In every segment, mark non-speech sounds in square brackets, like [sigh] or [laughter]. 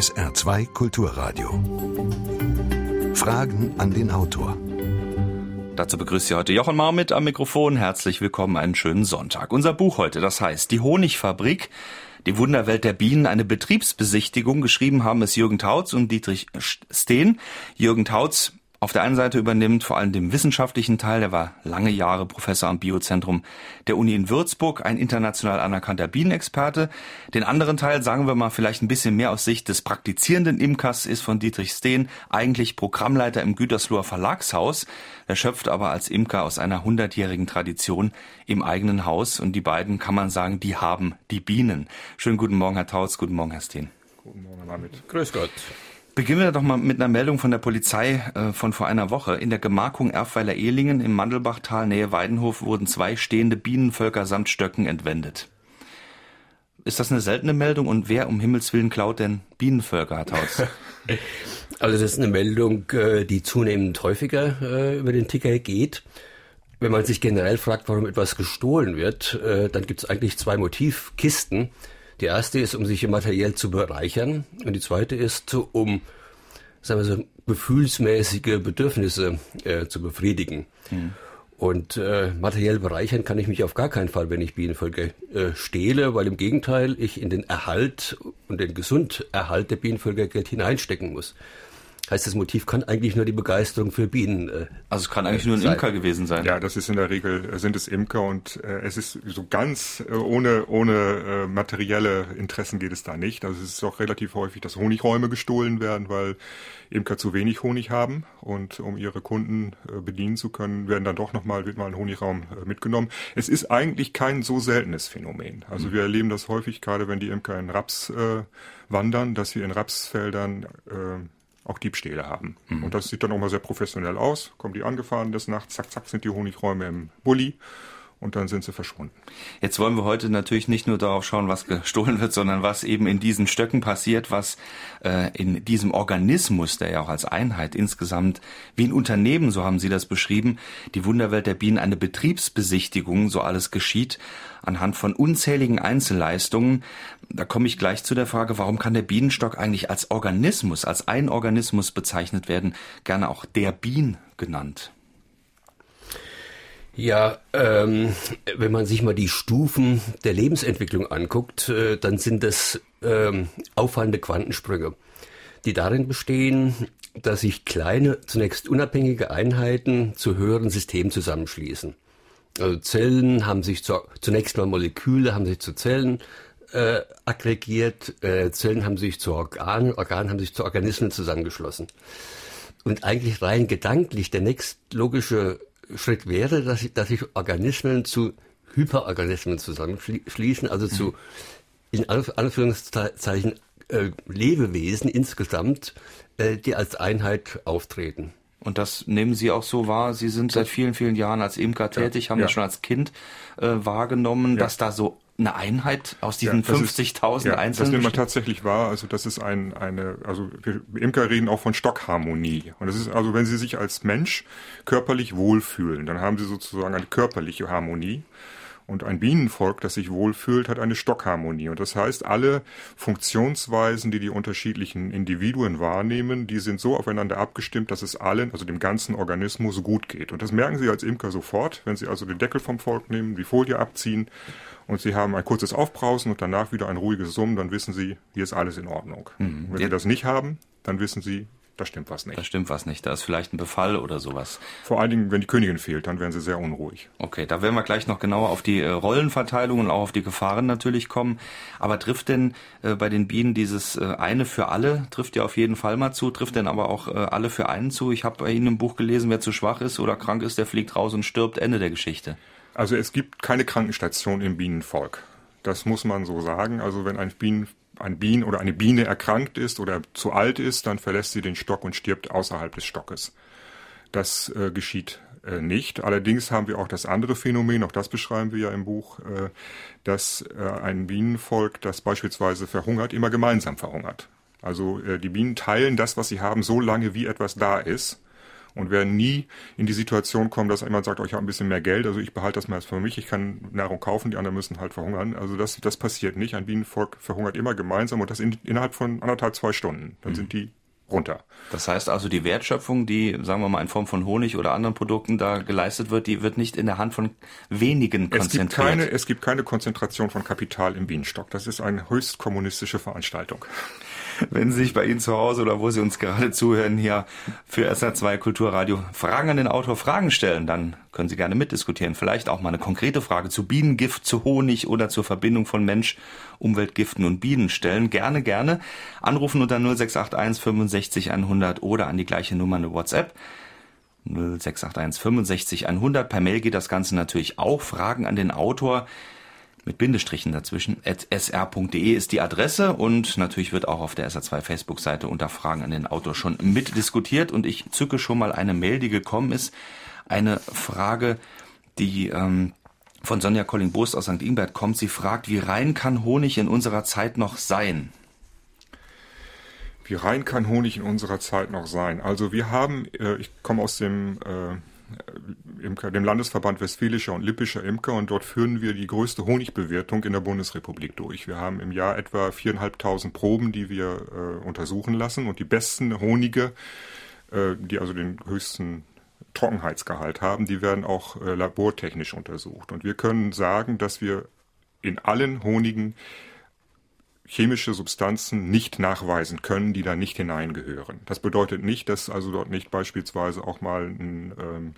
SR2 Kulturradio. Fragen an den Autor. Dazu begrüßt Sie heute Jochen Marmit am Mikrofon. Herzlich willkommen, einen schönen Sonntag. Unser Buch heute, das heißt Die Honigfabrik, die Wunderwelt der Bienen, eine Betriebsbesichtigung. Geschrieben haben es Jürgen Tautz und Dietrich Steen. Jürgen Tautz auf der einen Seite übernimmt vor allem den wissenschaftlichen Teil, der war lange Jahre Professor am Biozentrum der Uni in Würzburg, ein international anerkannter Bienenexperte. Den anderen Teil, sagen wir mal vielleicht ein bisschen mehr aus Sicht des praktizierenden Imkers, ist von Dietrich Steen eigentlich Programmleiter im Gütersloher Verlagshaus. Er schöpft aber als Imker aus einer hundertjährigen Tradition im eigenen Haus und die beiden, kann man sagen, die haben die Bienen. Schönen guten Morgen, Herr Tautz, guten Morgen, Herr Steen. Guten Morgen, Herr. Grüß Gott. Beginnen wir doch mal mit einer Meldung von der Polizei äh, von vor einer Woche. In der Gemarkung Erfweiler-Ehlingen im Mandelbachtal Nähe Weidenhof wurden zwei stehende Bienenvölker samt Stöcken entwendet. Ist das eine seltene Meldung und wer um Himmels Willen klaut denn Bienenvölker, Herr Tautz? [laughs] Also das ist eine Meldung, äh, die zunehmend häufiger äh, über den Ticker geht. Wenn man sich generell fragt, warum etwas gestohlen wird, dann gibt es eigentlich zwei Motivkisten. Die erste ist, um sich materiell zu bereichern und die zweite ist, um sagen wir so, gefühlsmäßige Bedürfnisse äh, zu befriedigen. Mhm. Und äh, materiell bereichern kann ich mich auf gar keinen Fall, wenn ich Bienenvölker äh, stehle, weil im Gegenteil ich in den Erhalt und den Gesunderhalt der Bienenvölker Geld hineinstecken muss. Heißt, das Motiv kann eigentlich nur die Begeisterung für Bienen. Äh, also es kann eigentlich nur ein sein. Imker gewesen sein. Ja, das ist in der Regel, sind es Imker und äh, es ist so ganz äh, ohne, ohne äh, materielle Interessen geht es da nicht. Also es ist auch relativ häufig, dass Honigräume gestohlen werden, weil Imker zu wenig Honig haben und um ihre Kunden äh, bedienen zu können, werden dann doch nochmal, wird mal ein Honigraum äh, mitgenommen. Es ist eigentlich kein so seltenes Phänomen. Also mhm. wir erleben das häufig, gerade wenn die Imker in Raps äh, wandern, dass wir in Rapsfeldern äh, auch Diebstähle haben. Mhm. Und das sieht dann auch mal sehr professionell aus. Kommen die angefahren des Nachts, zack, zack, sind die Honigräume im Bulli und dann sind sie verschwunden. Jetzt wollen wir heute natürlich nicht nur darauf schauen, was gestohlen wird, sondern was eben in diesen Stöcken passiert, was äh, in diesem Organismus, der ja auch als Einheit insgesamt wie ein Unternehmen, so haben Sie das beschrieben, die Wunderwelt der Bienen, eine Betriebsbesichtigung, so alles geschieht, anhand von unzähligen Einzelleistungen. Da komme ich gleich zu der Frage, warum kann der Bienenstock eigentlich als Organismus, als ein Organismus bezeichnet werden, gerne auch der Bien genannt? Ja, ähm, wenn man sich mal die Stufen der Lebensentwicklung anguckt, äh, dann sind das ähm, auffallende Quantensprünge, die darin bestehen, dass sich kleine, zunächst unabhängige Einheiten zu höheren Systemen zusammenschließen. Also Zellen haben sich zu, zunächst mal Moleküle haben sich zu Zellen äh, aggregiert, äh, Zellen haben sich zu Organen, Organe haben sich zu Organismen zusammengeschlossen. Und eigentlich rein gedanklich der nächstlogische Schritt wäre, dass, dass sich Organismen zu Hyperorganismen zusammenschließen, also zu, mhm. in Anführungszeichen, äh, Lebewesen insgesamt, äh, die als Einheit auftreten. Und das nehmen Sie auch so wahr. Sie sind seit vielen, vielen Jahren als Imker tätig, ja, haben ja. das schon als Kind äh, wahrgenommen, ja. dass da so eine Einheit aus diesen ja, 50.000 ja, Einzelnen? Das nimmt man tatsächlich wahr. Also das ist ein, eine, also wir Imker reden auch von Stockharmonie. Und das ist also, wenn Sie sich als Mensch körperlich wohlfühlen, dann haben Sie sozusagen eine körperliche Harmonie. Und ein Bienenvolk, das sich wohlfühlt, hat eine Stockharmonie. Und das heißt, alle Funktionsweisen, die die unterschiedlichen Individuen wahrnehmen, die sind so aufeinander abgestimmt, dass es allen, also dem ganzen Organismus, gut geht. Und das merken Sie als Imker sofort, wenn Sie also den Deckel vom Volk nehmen, die Folie abziehen und Sie haben ein kurzes Aufbrausen und danach wieder ein ruhiges Summen, dann wissen Sie, hier ist alles in Ordnung. Mhm. Wenn Sie das nicht haben, dann wissen Sie, da stimmt was nicht. Da stimmt was nicht. Da ist vielleicht ein Befall oder sowas. Vor allen Dingen, wenn die Königin fehlt, dann werden sie sehr unruhig. Okay, da werden wir gleich noch genauer auf die äh, Rollenverteilung und auch auf die Gefahren natürlich kommen. Aber trifft denn äh, bei den Bienen dieses äh, eine für alle, trifft ja auf jeden Fall mal zu, trifft denn aber auch äh, alle für einen zu? Ich habe bei Ihnen im Buch gelesen, wer zu schwach ist oder krank ist, der fliegt raus und stirbt. Ende der Geschichte. Also es gibt keine Krankenstation im Bienenvolk. Das muss man so sagen. Also wenn ein Bienen ein Bien oder eine Biene erkrankt ist oder zu alt ist, dann verlässt sie den Stock und stirbt außerhalb des Stockes. Das äh, geschieht äh, nicht. Allerdings haben wir auch das andere Phänomen, auch das beschreiben wir ja im Buch, äh, dass äh, ein Bienenvolk, das beispielsweise verhungert, immer gemeinsam verhungert. Also die Bienen teilen das, was sie haben, so lange wie etwas da ist und werden nie in die Situation kommen, dass jemand sagt, oh, ich habe ein bisschen mehr Geld, also ich behalte das mal jetzt für mich, ich kann Nahrung kaufen, die anderen müssen halt verhungern. Also das, das passiert nicht. Ein Bienenvolk verhungert immer gemeinsam und das in, innerhalb von anderthalb, zwei Stunden. Dann mhm. sind die runter. Das heißt also, die Wertschöpfung, die, sagen wir mal, in Form von Honig oder anderen Produkten da geleistet wird, die wird nicht in der Hand von wenigen konzentriert. Es gibt keine, es gibt keine Konzentration von Kapital im Bienenstock. Das ist eine höchst kommunistische Veranstaltung [laughs] wenn Sie sich bei Ihnen zu Hause oder wo Sie uns gerade zuhören hier für SR2 Kulturradio Fragen an den Autor Fragen stellen, dann können Sie gerne mitdiskutieren. Vielleicht auch mal eine konkrete Frage zu Bienengift, zu Honig oder zur Verbindung von Mensch, Umweltgiften und Bienen stellen. Gerne, gerne. Anrufen unter 0681 65 100 oder an die gleiche Nummer eine WhatsApp. 0681 65 100. Per Mail geht das Ganze natürlich auch. Fragen an den Autor mit Bindestrichen dazwischen. sr.de ist die Adresse und natürlich wird auch auf der SR2 Facebook-Seite unter Fragen an den Autor schon mitdiskutiert und ich zücke schon mal eine Mail, die gekommen ist. Eine Frage, die ähm, von Sonja Colling-Bost aus St. Ingbert kommt. Sie fragt, wie rein kann Honig in unserer Zeit noch sein? Wie rein kann Honig in unserer Zeit noch sein? Also wir haben, äh, ich komme aus dem äh, Imker, dem Landesverband Westfälischer und Lippischer Imker und dort führen wir die größte Honigbewertung in der Bundesrepublik durch. Wir haben im Jahr etwa viereinhalbtausend Proben, die wir äh, untersuchen lassen und die besten Honige, äh, die also den höchsten Trockenheitsgehalt haben, die werden auch äh, labortechnisch untersucht. Und wir können sagen, dass wir in allen Honigen chemische Substanzen nicht nachweisen können, die da nicht hineingehören. Das bedeutet nicht, dass also dort nicht beispielsweise auch mal ein, ähm,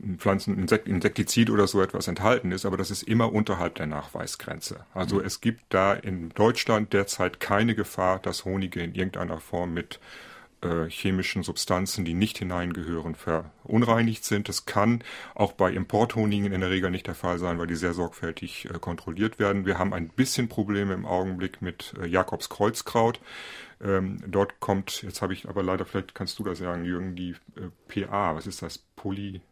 ein Pflanzeninsektizid oder so etwas enthalten ist, aber das ist immer unterhalb der Nachweisgrenze. Also mhm. es gibt da in Deutschland derzeit keine Gefahr, dass Honige in irgendeiner Form mit äh, chemischen Substanzen, die nicht hineingehören, verunreinigt sind. Das kann auch bei Importhonigen in der Regel nicht der Fall sein, weil die sehr sorgfältig äh, kontrolliert werden. Wir haben ein bisschen Probleme im Augenblick mit äh, Jakobs Kreuzkraut. Ähm, dort kommt, jetzt habe ich aber leider, vielleicht kannst du das sagen, Jürgen, die äh, PA, was ist das? Poly,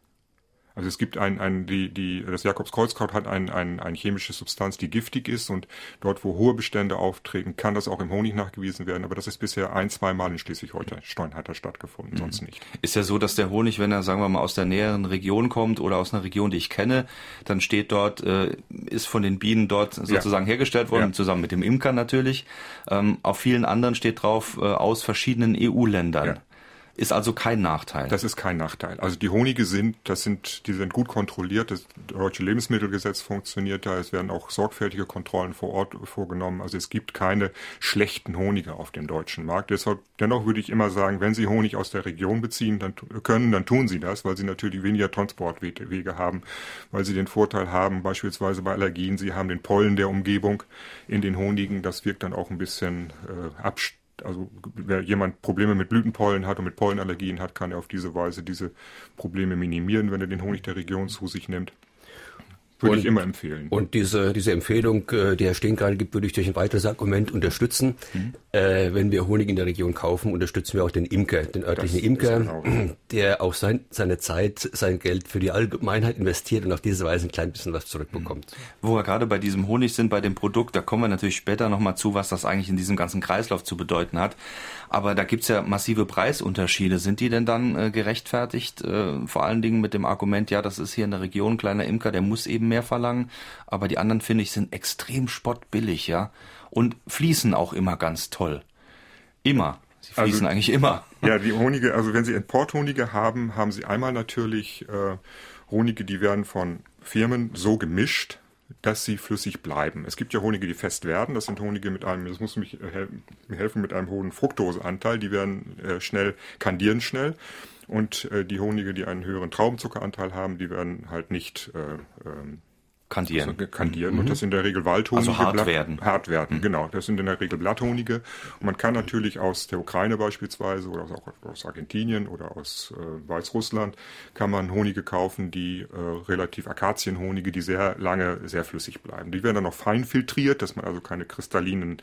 also es gibt ein, ein die, die, das Jakobskreuzkraut hat ein, ein, eine chemische Substanz, die giftig ist und dort, wo hohe Bestände auftreten, kann das auch im Honig nachgewiesen werden. Aber das ist bisher ein, zwei Mal in Schleswig-Holstein hat das stattgefunden, mhm. sonst nicht. Ist ja so, dass der Honig, wenn er, sagen wir mal, aus der näheren Region kommt oder aus einer Region, die ich kenne, dann steht dort, äh, ist von den Bienen dort sozusagen ja. hergestellt worden, ja. zusammen mit dem Imker natürlich. Ähm, auf vielen anderen steht drauf, äh, aus verschiedenen EU-Ländern. Ja. Ist also kein Nachteil. Das ist kein Nachteil. Also die Honige sind, das sind, die sind gut kontrolliert. Das deutsche Lebensmittelgesetz funktioniert da. Es werden auch sorgfältige Kontrollen vor Ort vorgenommen. Also es gibt keine schlechten Honige auf dem deutschen Markt. Deshalb, dennoch würde ich immer sagen, wenn Sie Honig aus der Region beziehen dann, können, dann tun Sie das, weil Sie natürlich weniger Transportwege haben, weil Sie den Vorteil haben, beispielsweise bei Allergien, Sie haben den Pollen der Umgebung in den Honigen. Das wirkt dann auch ein bisschen äh, abst also wer jemand Probleme mit Blütenpollen hat und mit Pollenallergien hat, kann er auf diese Weise diese Probleme minimieren, wenn er den Honig der Region zu sich nimmt. Würde und, ich immer empfehlen. Und diese, diese Empfehlung, äh, die Herr Steen gerade gibt, würde ich durch ein weiteres Argument unterstützen. Mhm. Äh, wenn wir Honig in der Region kaufen, unterstützen wir auch den Imker, den örtlichen das Imker, genau. [clears throat] der auch sein, seine Zeit, sein Geld für die Allgemeinheit investiert und auf diese Weise ein klein bisschen was zurückbekommt. Mhm. Wo wir gerade bei diesem Honig sind, bei dem Produkt, da kommen wir natürlich später nochmal zu, was das eigentlich in diesem ganzen Kreislauf zu bedeuten hat. Aber da gibt's ja massive Preisunterschiede. Sind die denn dann äh, gerechtfertigt? Äh, vor allen Dingen mit dem Argument, ja, das ist hier in der Region kleiner Imker, der muss eben mehr verlangen. Aber die anderen, finde ich, sind extrem spottbillig, ja. Und fließen auch immer ganz toll. Immer. Sie fließen also, eigentlich immer. Ja, die Honige, also wenn Sie Importhonige haben, haben Sie einmal natürlich äh, Honige, die werden von Firmen so gemischt, dass sie flüssig bleiben. Es gibt ja Honige, die fest werden. Das sind Honige mit einem, das muss mich äh, helfen, mit einem hohen Fructoseanteil. Die werden äh, schnell, kandieren schnell. Und äh, die Honige, die einen höheren Traubenzuckeranteil haben, die werden halt nicht äh, ähm, Kandieren. Also kandieren. Mhm. Und das sind in der Regel Waldhonige. Also hart Blatt, werden. Hart werden, mhm. genau. Das sind in der Regel Blatthonige. Und man kann natürlich aus der Ukraine beispielsweise oder auch aus Argentinien oder aus äh, Weißrussland kann man Honige kaufen, die äh, relativ Akazienhonige, die sehr lange sehr flüssig bleiben. Die werden dann noch fein filtriert, dass man also keine kristallinen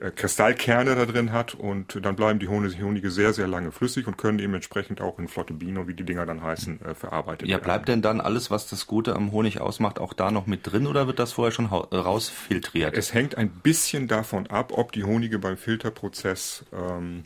äh, Kristallkerne da drin hat und dann bleiben die Honige sehr, sehr lange flüssig und können eben entsprechend auch in Flotte Bino, wie die Dinger dann heißen, äh, verarbeitet ja, werden. Ja, bleibt denn dann alles, was das Gute am Honig ausmacht, auch da noch mit drin oder wird das vorher schon rausfiltriert? Es hängt ein bisschen davon ab, ob die Honige beim Filterprozess ähm,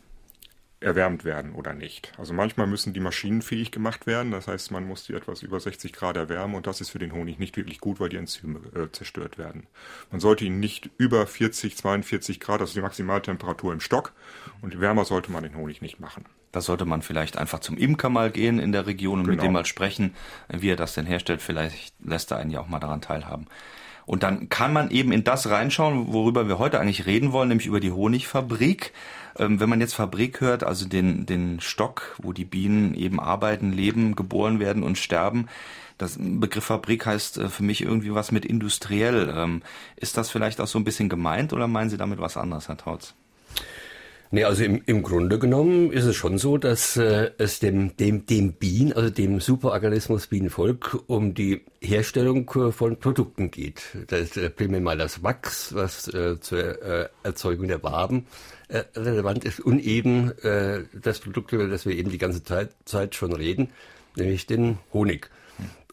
erwärmt werden oder nicht. Also manchmal müssen die Maschinen fähig gemacht werden, das heißt, man muss die etwas über 60 Grad erwärmen und das ist für den Honig nicht wirklich gut, weil die Enzyme äh, zerstört werden. Man sollte ihn nicht über 40, 42 Grad, also die Maximaltemperatur im Stock und wärmer sollte man den Honig nicht machen. Da sollte man vielleicht einfach zum Imker mal gehen in der Region und genau. mit dem mal sprechen, wie er das denn herstellt. Vielleicht lässt er einen ja auch mal daran teilhaben. Und dann kann man eben in das reinschauen, worüber wir heute eigentlich reden wollen, nämlich über die Honigfabrik. Ähm, wenn man jetzt Fabrik hört, also den, den Stock, wo die Bienen eben arbeiten, leben, geboren werden und sterben, das Begriff Fabrik heißt äh, für mich irgendwie was mit industriell. Ähm, ist das vielleicht auch so ein bisschen gemeint oder meinen Sie damit was anderes, Herr Tautz? Nee, also im, im Grunde genommen ist es schon so, dass äh, es dem, dem, dem Bienen, also dem Superorganismus Bienenvolk, um die Herstellung äh, von Produkten geht. Das ist äh, primär mal das Wachs, was äh, zur äh, Erzeugung der Waben äh, relevant ist, und eben äh, das Produkt, über das wir eben die ganze Zeit, Zeit schon reden, nämlich den Honig.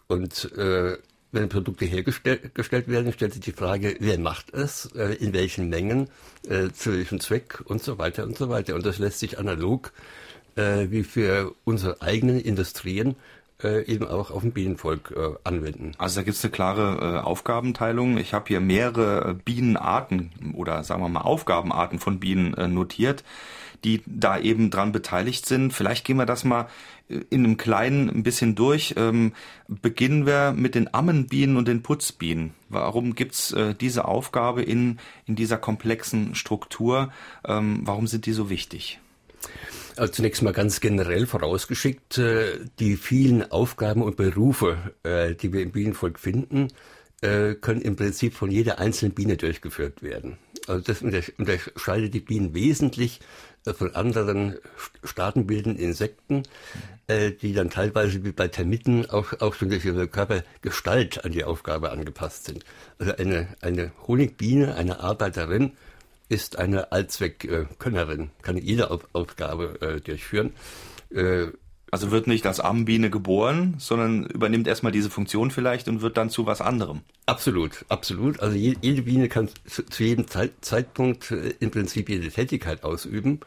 Und äh, wenn Produkte hergestellt werden, stellt sich die Frage, wer macht es, äh, in welchen Mengen, äh, zu welchem Zweck und so weiter und so weiter. Und das lässt sich analog äh, wie für unsere eigenen Industrien eben auch auf dem Bienenvolk anwenden. Also da gibt es eine klare Aufgabenteilung. Ich habe hier mehrere Bienenarten oder sagen wir mal Aufgabenarten von Bienen notiert die da eben dran beteiligt sind. Vielleicht gehen wir das mal äh, in einem kleinen ein bisschen durch. Ähm, beginnen wir mit den Ammenbienen und den Putzbienen. Warum gibt's äh, diese Aufgabe in, in dieser komplexen Struktur? Ähm, warum sind die so wichtig? Also zunächst mal ganz generell vorausgeschickt, äh, die vielen Aufgaben und Berufe, äh, die wir im Bienenvolk finden, äh, können im Prinzip von jeder einzelnen Biene durchgeführt werden. Also das unterscheidet die Bienen wesentlich von anderen staatenbildenden Insekten, äh, die dann teilweise wie bei Termiten auch, auch schon durch ihre Körpergestalt an die Aufgabe angepasst sind. Also eine, eine Honigbiene, eine Arbeiterin, ist eine Allzweckkönnerin, kann jede Aufgabe äh, durchführen. Äh, also wird nicht als Armbiene geboren, sondern übernimmt erstmal diese Funktion vielleicht und wird dann zu was anderem. Absolut, absolut. Also jede Biene kann zu, jedem Zeitpunkt äh, im Prinzip jede Tätigkeit ausüben.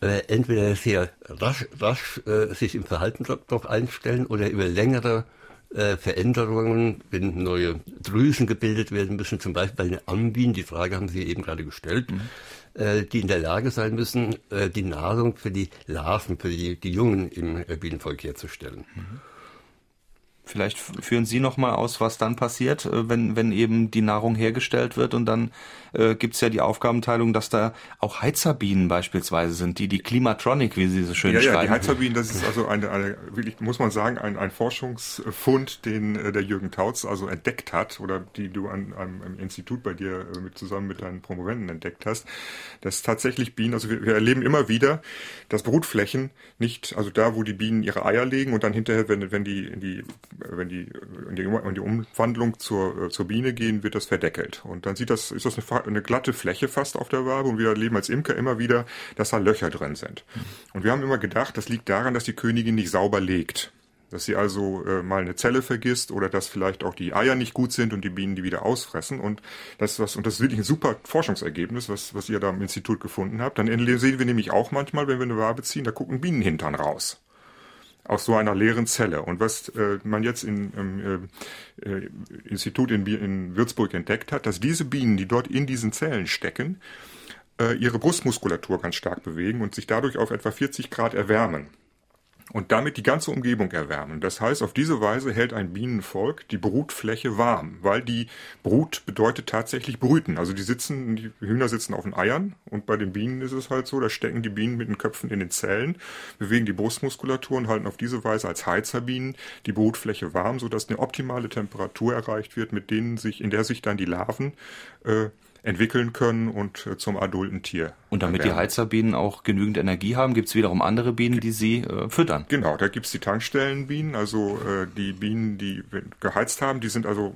Äh, entweder sehr rasch, rasch äh, sich im Verhalten darauf einstellen oder über längere Veränderungen, wenn neue Drüsen gebildet werden müssen, zum Beispiel bei den Ambienen, die Frage haben Sie eben gerade gestellt. Mhm äh, die in der Lage sein müssen, äh, die Nahrung für die Larven, für die, die Jungen im äh, Bienenvolk herzustellen. Mhm. Vielleicht führen Sie noch mal aus, was dann passiert, äh, wenn, wenn eben die Nahrung hergestellt wird und dann äh, gibt es ja die Aufgabenteilung, dass da auch Heizerbienen beispielsweise sind, die die Klimatronic, wie Sie so schön ja, schreiben. Ja, die Heizerbienen, das ist also eine, eine wirklich, muss man sagen, ein, ein Forschungsfund, den äh, der Jürgen Tautz also entdeckt hat oder die du an einem Institut bei dir äh, mit, zusammen mit deinen Promoventen entdeckt hast, dass tatsächlich Bienen, also wir, wir erleben immer wieder, dass Brutflächen nicht, also da, wo die Bienen ihre Eier legen und dann hinterher, wenn, wenn die in die wenn die in die, in die Umwandlung zur, äh, zur Biene gehen, wird das verdeckelt. Und dann sieht das, ist das eine, eine glatte Fläche fast auf der Wabe und wir erleben als Imker immer wieder, dass da Löcher drin sind. Und wir haben immer gedacht, das liegt daran, dass die Königin nicht sauber legt. Dass sie also äh, mal eine Zelle vergisst oder dass vielleicht auch die Eier nicht gut sind und die Bienen die wieder ausfressen. Und das, was, und das ist wirklich ein super Forschungsergebnis, was, was ihr da im Institut gefunden habt. Dann sehen wir nämlich auch manchmal, wenn wir eine Wabe ziehen, da gucken Bienenhintern raus aus so einer leeren Zelle. Und was äh, man jetzt im äh, äh, Institut in, in Würzburg entdeckt hat, dass diese Bienen, die dort in diesen Zellen stecken, äh, ihre Brustmuskulatur ganz stark bewegen und sich dadurch auf etwa 40 Grad erwärmen und damit die ganze Umgebung erwärmen. Das heißt, auf diese Weise hält ein Bienenvolk die Brutfläche warm, weil die Brut bedeutet tatsächlich brüten. Also die sitzen, die Hühner sitzen auf den Eiern und bei den Bienen ist es halt so, da stecken die Bienen mit den Köpfen in den Zellen, bewegen die Brustmuskulatur und halten auf diese Weise als Heizerbienen die Brutfläche warm, sodass eine optimale Temperatur erreicht wird, mit denen sich, in der sich dann die Larven äh, entwickeln können und äh, zum adulten Tier. Und damit werden. die Heizerbienen auch genügend Energie haben, gibt es wiederum andere Bienen, die sie äh, füttern. Genau, da gibt es die Tankstellenbienen, also äh, die Bienen, die geheizt haben, die sind also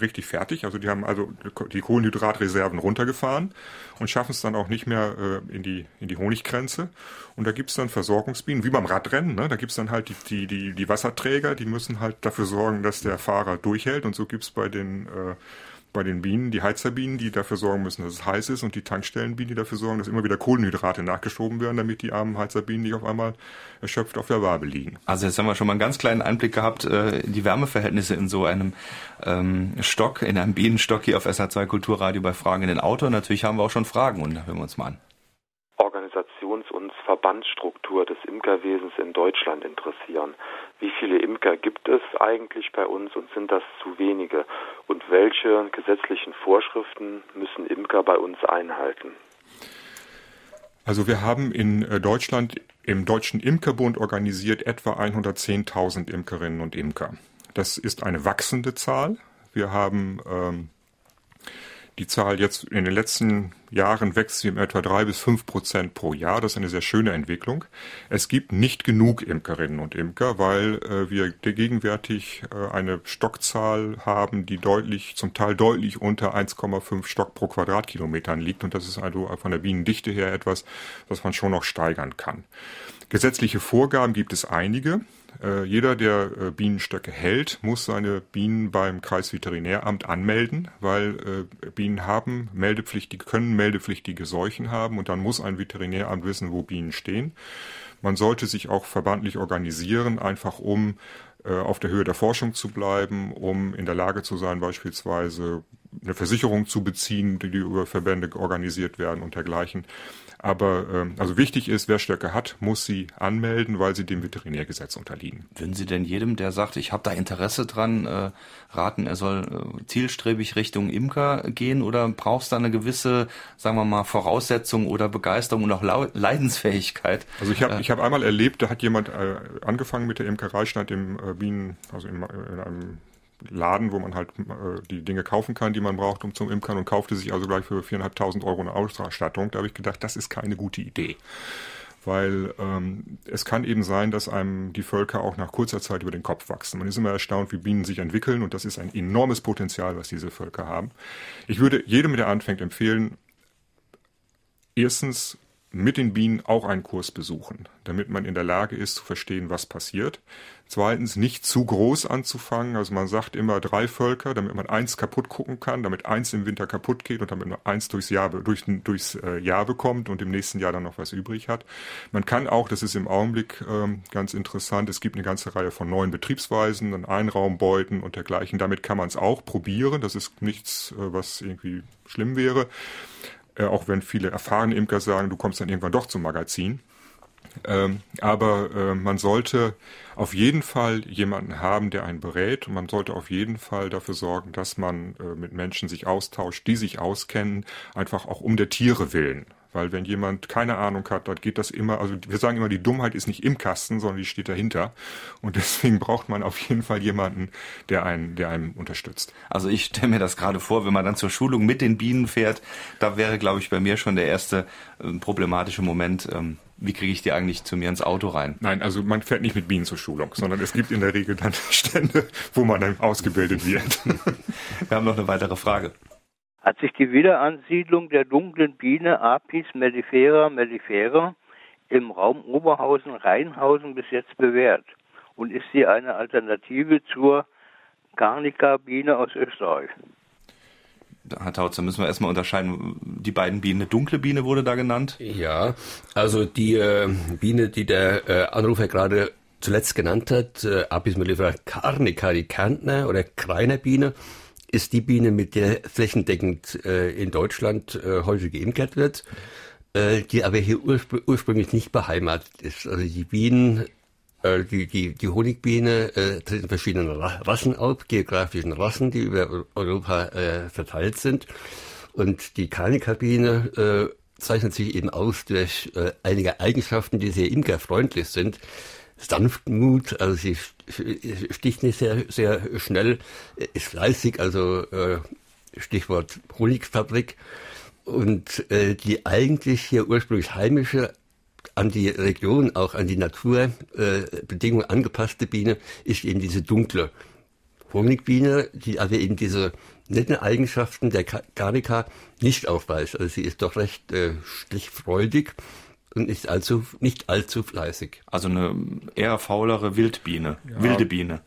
richtig fertig. Also die haben also die Kohlenhydratreserven runtergefahren und schaffen es dann auch nicht mehr äh, in, die, in die Honiggrenze. Und da gibt es dann Versorgungsbienen, wie beim Radrennen. Ne? Da gibt es dann halt die, die, die, die Wasserträger, die müssen halt dafür sorgen, dass der Fahrer durchhält. Und so gibt es bei den äh, bei den Bienen, die Heizerbienen, die dafür sorgen müssen, dass es heiß ist und die Tankstellenbienen, die dafür sorgen, dass immer wieder Kohlenhydrate nachgeschoben werden, damit die armen Heizerbienen nicht auf einmal erschöpft auf der Wabe liegen. Also jetzt haben wir schon mal einen ganz kleinen Einblick gehabt, äh, die Wärmeverhältnisse in so einem ähm, Stock, in einem Bienenstock hier auf SH2 Kulturradio bei Fragen in den Auto. Natürlich haben wir auch schon Fragen und da hören wir uns mal an. Organisations- und Verbandsstruktur des Imkerwesens in Deutschland interessieren. Wie viele Imker gibt es eigentlich bei uns und sind das zu wenige? Und welche gesetzlichen Vorschriften müssen Imker bei uns einhalten? Also wir haben in äh, Deutschland im Deutschen Imkerbund organisiert etwa 110.000 Imkerinnen und Imker. Das ist eine wachsende Zahl. Wir haben ähm, die Zahl jetzt in den letzten Jahren wächst sie um etwa drei bis fünf Prozent pro Jahr. Das ist eine sehr schöne Entwicklung. Es gibt nicht genug Imkerinnen und Imker, weil äh, wir gegenwärtig äh, eine Stockzahl haben, die deutlich, zum Teil deutlich unter 1,5 Stock pro Quadratkilometern liegt. Und das ist also von der Bienendichte her etwas, was man schon noch steigern kann. Gesetzliche Vorgaben gibt es einige. Äh, jeder, der äh, Bienenstöcke hält, muss seine Bienen beim Kreisveterinäramt anmelden, weil äh, Bienen haben meldepflichtige, können meldepflichtige Seuchen haben und dann muss ein Veterinäramt wissen, wo Bienen stehen. Man sollte sich auch verbandlich organisieren, einfach um äh, auf der Höhe der Forschung zu bleiben, um in der Lage zu sein, beispielsweise eine Versicherung zu beziehen, die über Verbände organisiert werden und dergleichen. Aber ähm, also wichtig ist, wer Stöcke hat, muss sie anmelden, weil sie dem Veterinärgesetz unterliegen. Würden Sie denn jedem, der sagt, ich habe da Interesse dran, äh, raten, er soll äh, zielstrebig Richtung Imker gehen oder brauchst du da eine gewisse, sagen wir mal, Voraussetzung oder Begeisterung und auch Leidensfähigkeit? Also ich habe äh, ich hab einmal erlebt, da hat jemand äh, angefangen mit der Imkerei, stand im äh, Bienen, also im, in einem Laden, wo man halt äh, die Dinge kaufen kann, die man braucht, um zum Imkern und kaufte sich also gleich für 4.500 Euro eine Ausstattung. Da habe ich gedacht, das ist keine gute Idee. Weil ähm, es kann eben sein, dass einem die Völker auch nach kurzer Zeit über den Kopf wachsen. Man ist immer erstaunt, wie Bienen sich entwickeln und das ist ein enormes Potenzial, was diese Völker haben. Ich würde jedem, der anfängt, empfehlen, erstens mit den Bienen auch einen Kurs besuchen, damit man in der Lage ist zu verstehen, was passiert. Zweitens, nicht zu groß anzufangen. Also man sagt immer drei Völker, damit man eins kaputt gucken kann, damit eins im Winter kaputt geht und damit man eins durchs Jahr, durch, durchs äh, Jahr bekommt und im nächsten Jahr dann noch was übrig hat. Man kann auch, das ist im Augenblick ähm, ganz interessant, es gibt eine ganze Reihe von neuen Betriebsweisen, Einraumbeuten und dergleichen. Damit kann man es auch probieren. Das ist nichts, äh, was irgendwie schlimm wäre. Äh, auch wenn viele erfahrene Imker sagen, du kommst dann irgendwann doch zum Magazin. Ähm, aber äh, man sollte auf jeden Fall jemanden haben, der einen berät und man sollte auf jeden Fall dafür sorgen, dass man äh, mit Menschen sich austauscht, die sich auskennen, einfach auch um der Tiere willen. Weil wenn jemand keine Ahnung hat, dann geht das immer, also wir sagen immer, die Dummheit ist nicht im Kasten, sondern die steht dahinter. Und [laughs] deswegen braucht man auf jeden Fall jemanden, der einen, der einem unterstützt. Also ich stelle mir das gerade vor, wenn man dann zur Schulung mit den Bienen fährt, da wäre, glaube ich, bei mir schon der erste äh, problematische Moment. Ähm, wie kriege ich die eigentlich zu mir ins Auto rein? Nein, also man fährt nicht mit Bienen zur Schulung, sondern es gibt in der Regel dann [laughs] Stände, wo man dann ausgebildet wird. [laughs] Wir haben noch eine weitere Frage. Hat sich die Wiederansiedlung der dunklen Biene Apis mellifera mellifera im Raum Oberhausen-Rheinhausen bis jetzt bewährt? Und ist sie eine Alternative zur Carnica-Biene aus Österreich? Herr Tautz, da müssen wir erstmal unterscheiden, die beiden Bienen, eine dunkle Biene wurde da genannt. Ja, also die äh, Biene, die der äh, Anrufer gerade zuletzt genannt hat, äh, Apis mellifera carnica, die Kärntner oder Kreiner Biene, ist die Biene, mit der flächendeckend äh, in Deutschland äh, häufig geimpft wird, äh, die aber hier urspr ursprünglich nicht beheimatet ist. Also die Bienen äh, die, die, die Honigbiene äh, tritt in verschiedenen Rassen auf, geografischen Rassen, die über Europa äh, verteilt sind. Und die Karnika-Biene äh, zeichnet sich eben aus durch äh, einige Eigenschaften, die sehr imkerfreundlich sind. Sanftmut, also sie sticht nicht sehr, sehr schnell, ist fleißig, also äh, Stichwort Honigfabrik. Und äh, die eigentlich hier ursprünglich heimische an die Region, auch an die Naturbedingungen äh, angepasste Biene ist eben diese dunkle Honigbiene, die aber eben diese netten Eigenschaften der Garnica nicht aufweist. Also sie ist doch recht äh, stichfreudig und ist allzu, nicht allzu fleißig. Also eine eher faulere Wildbiene, ja. wilde Biene.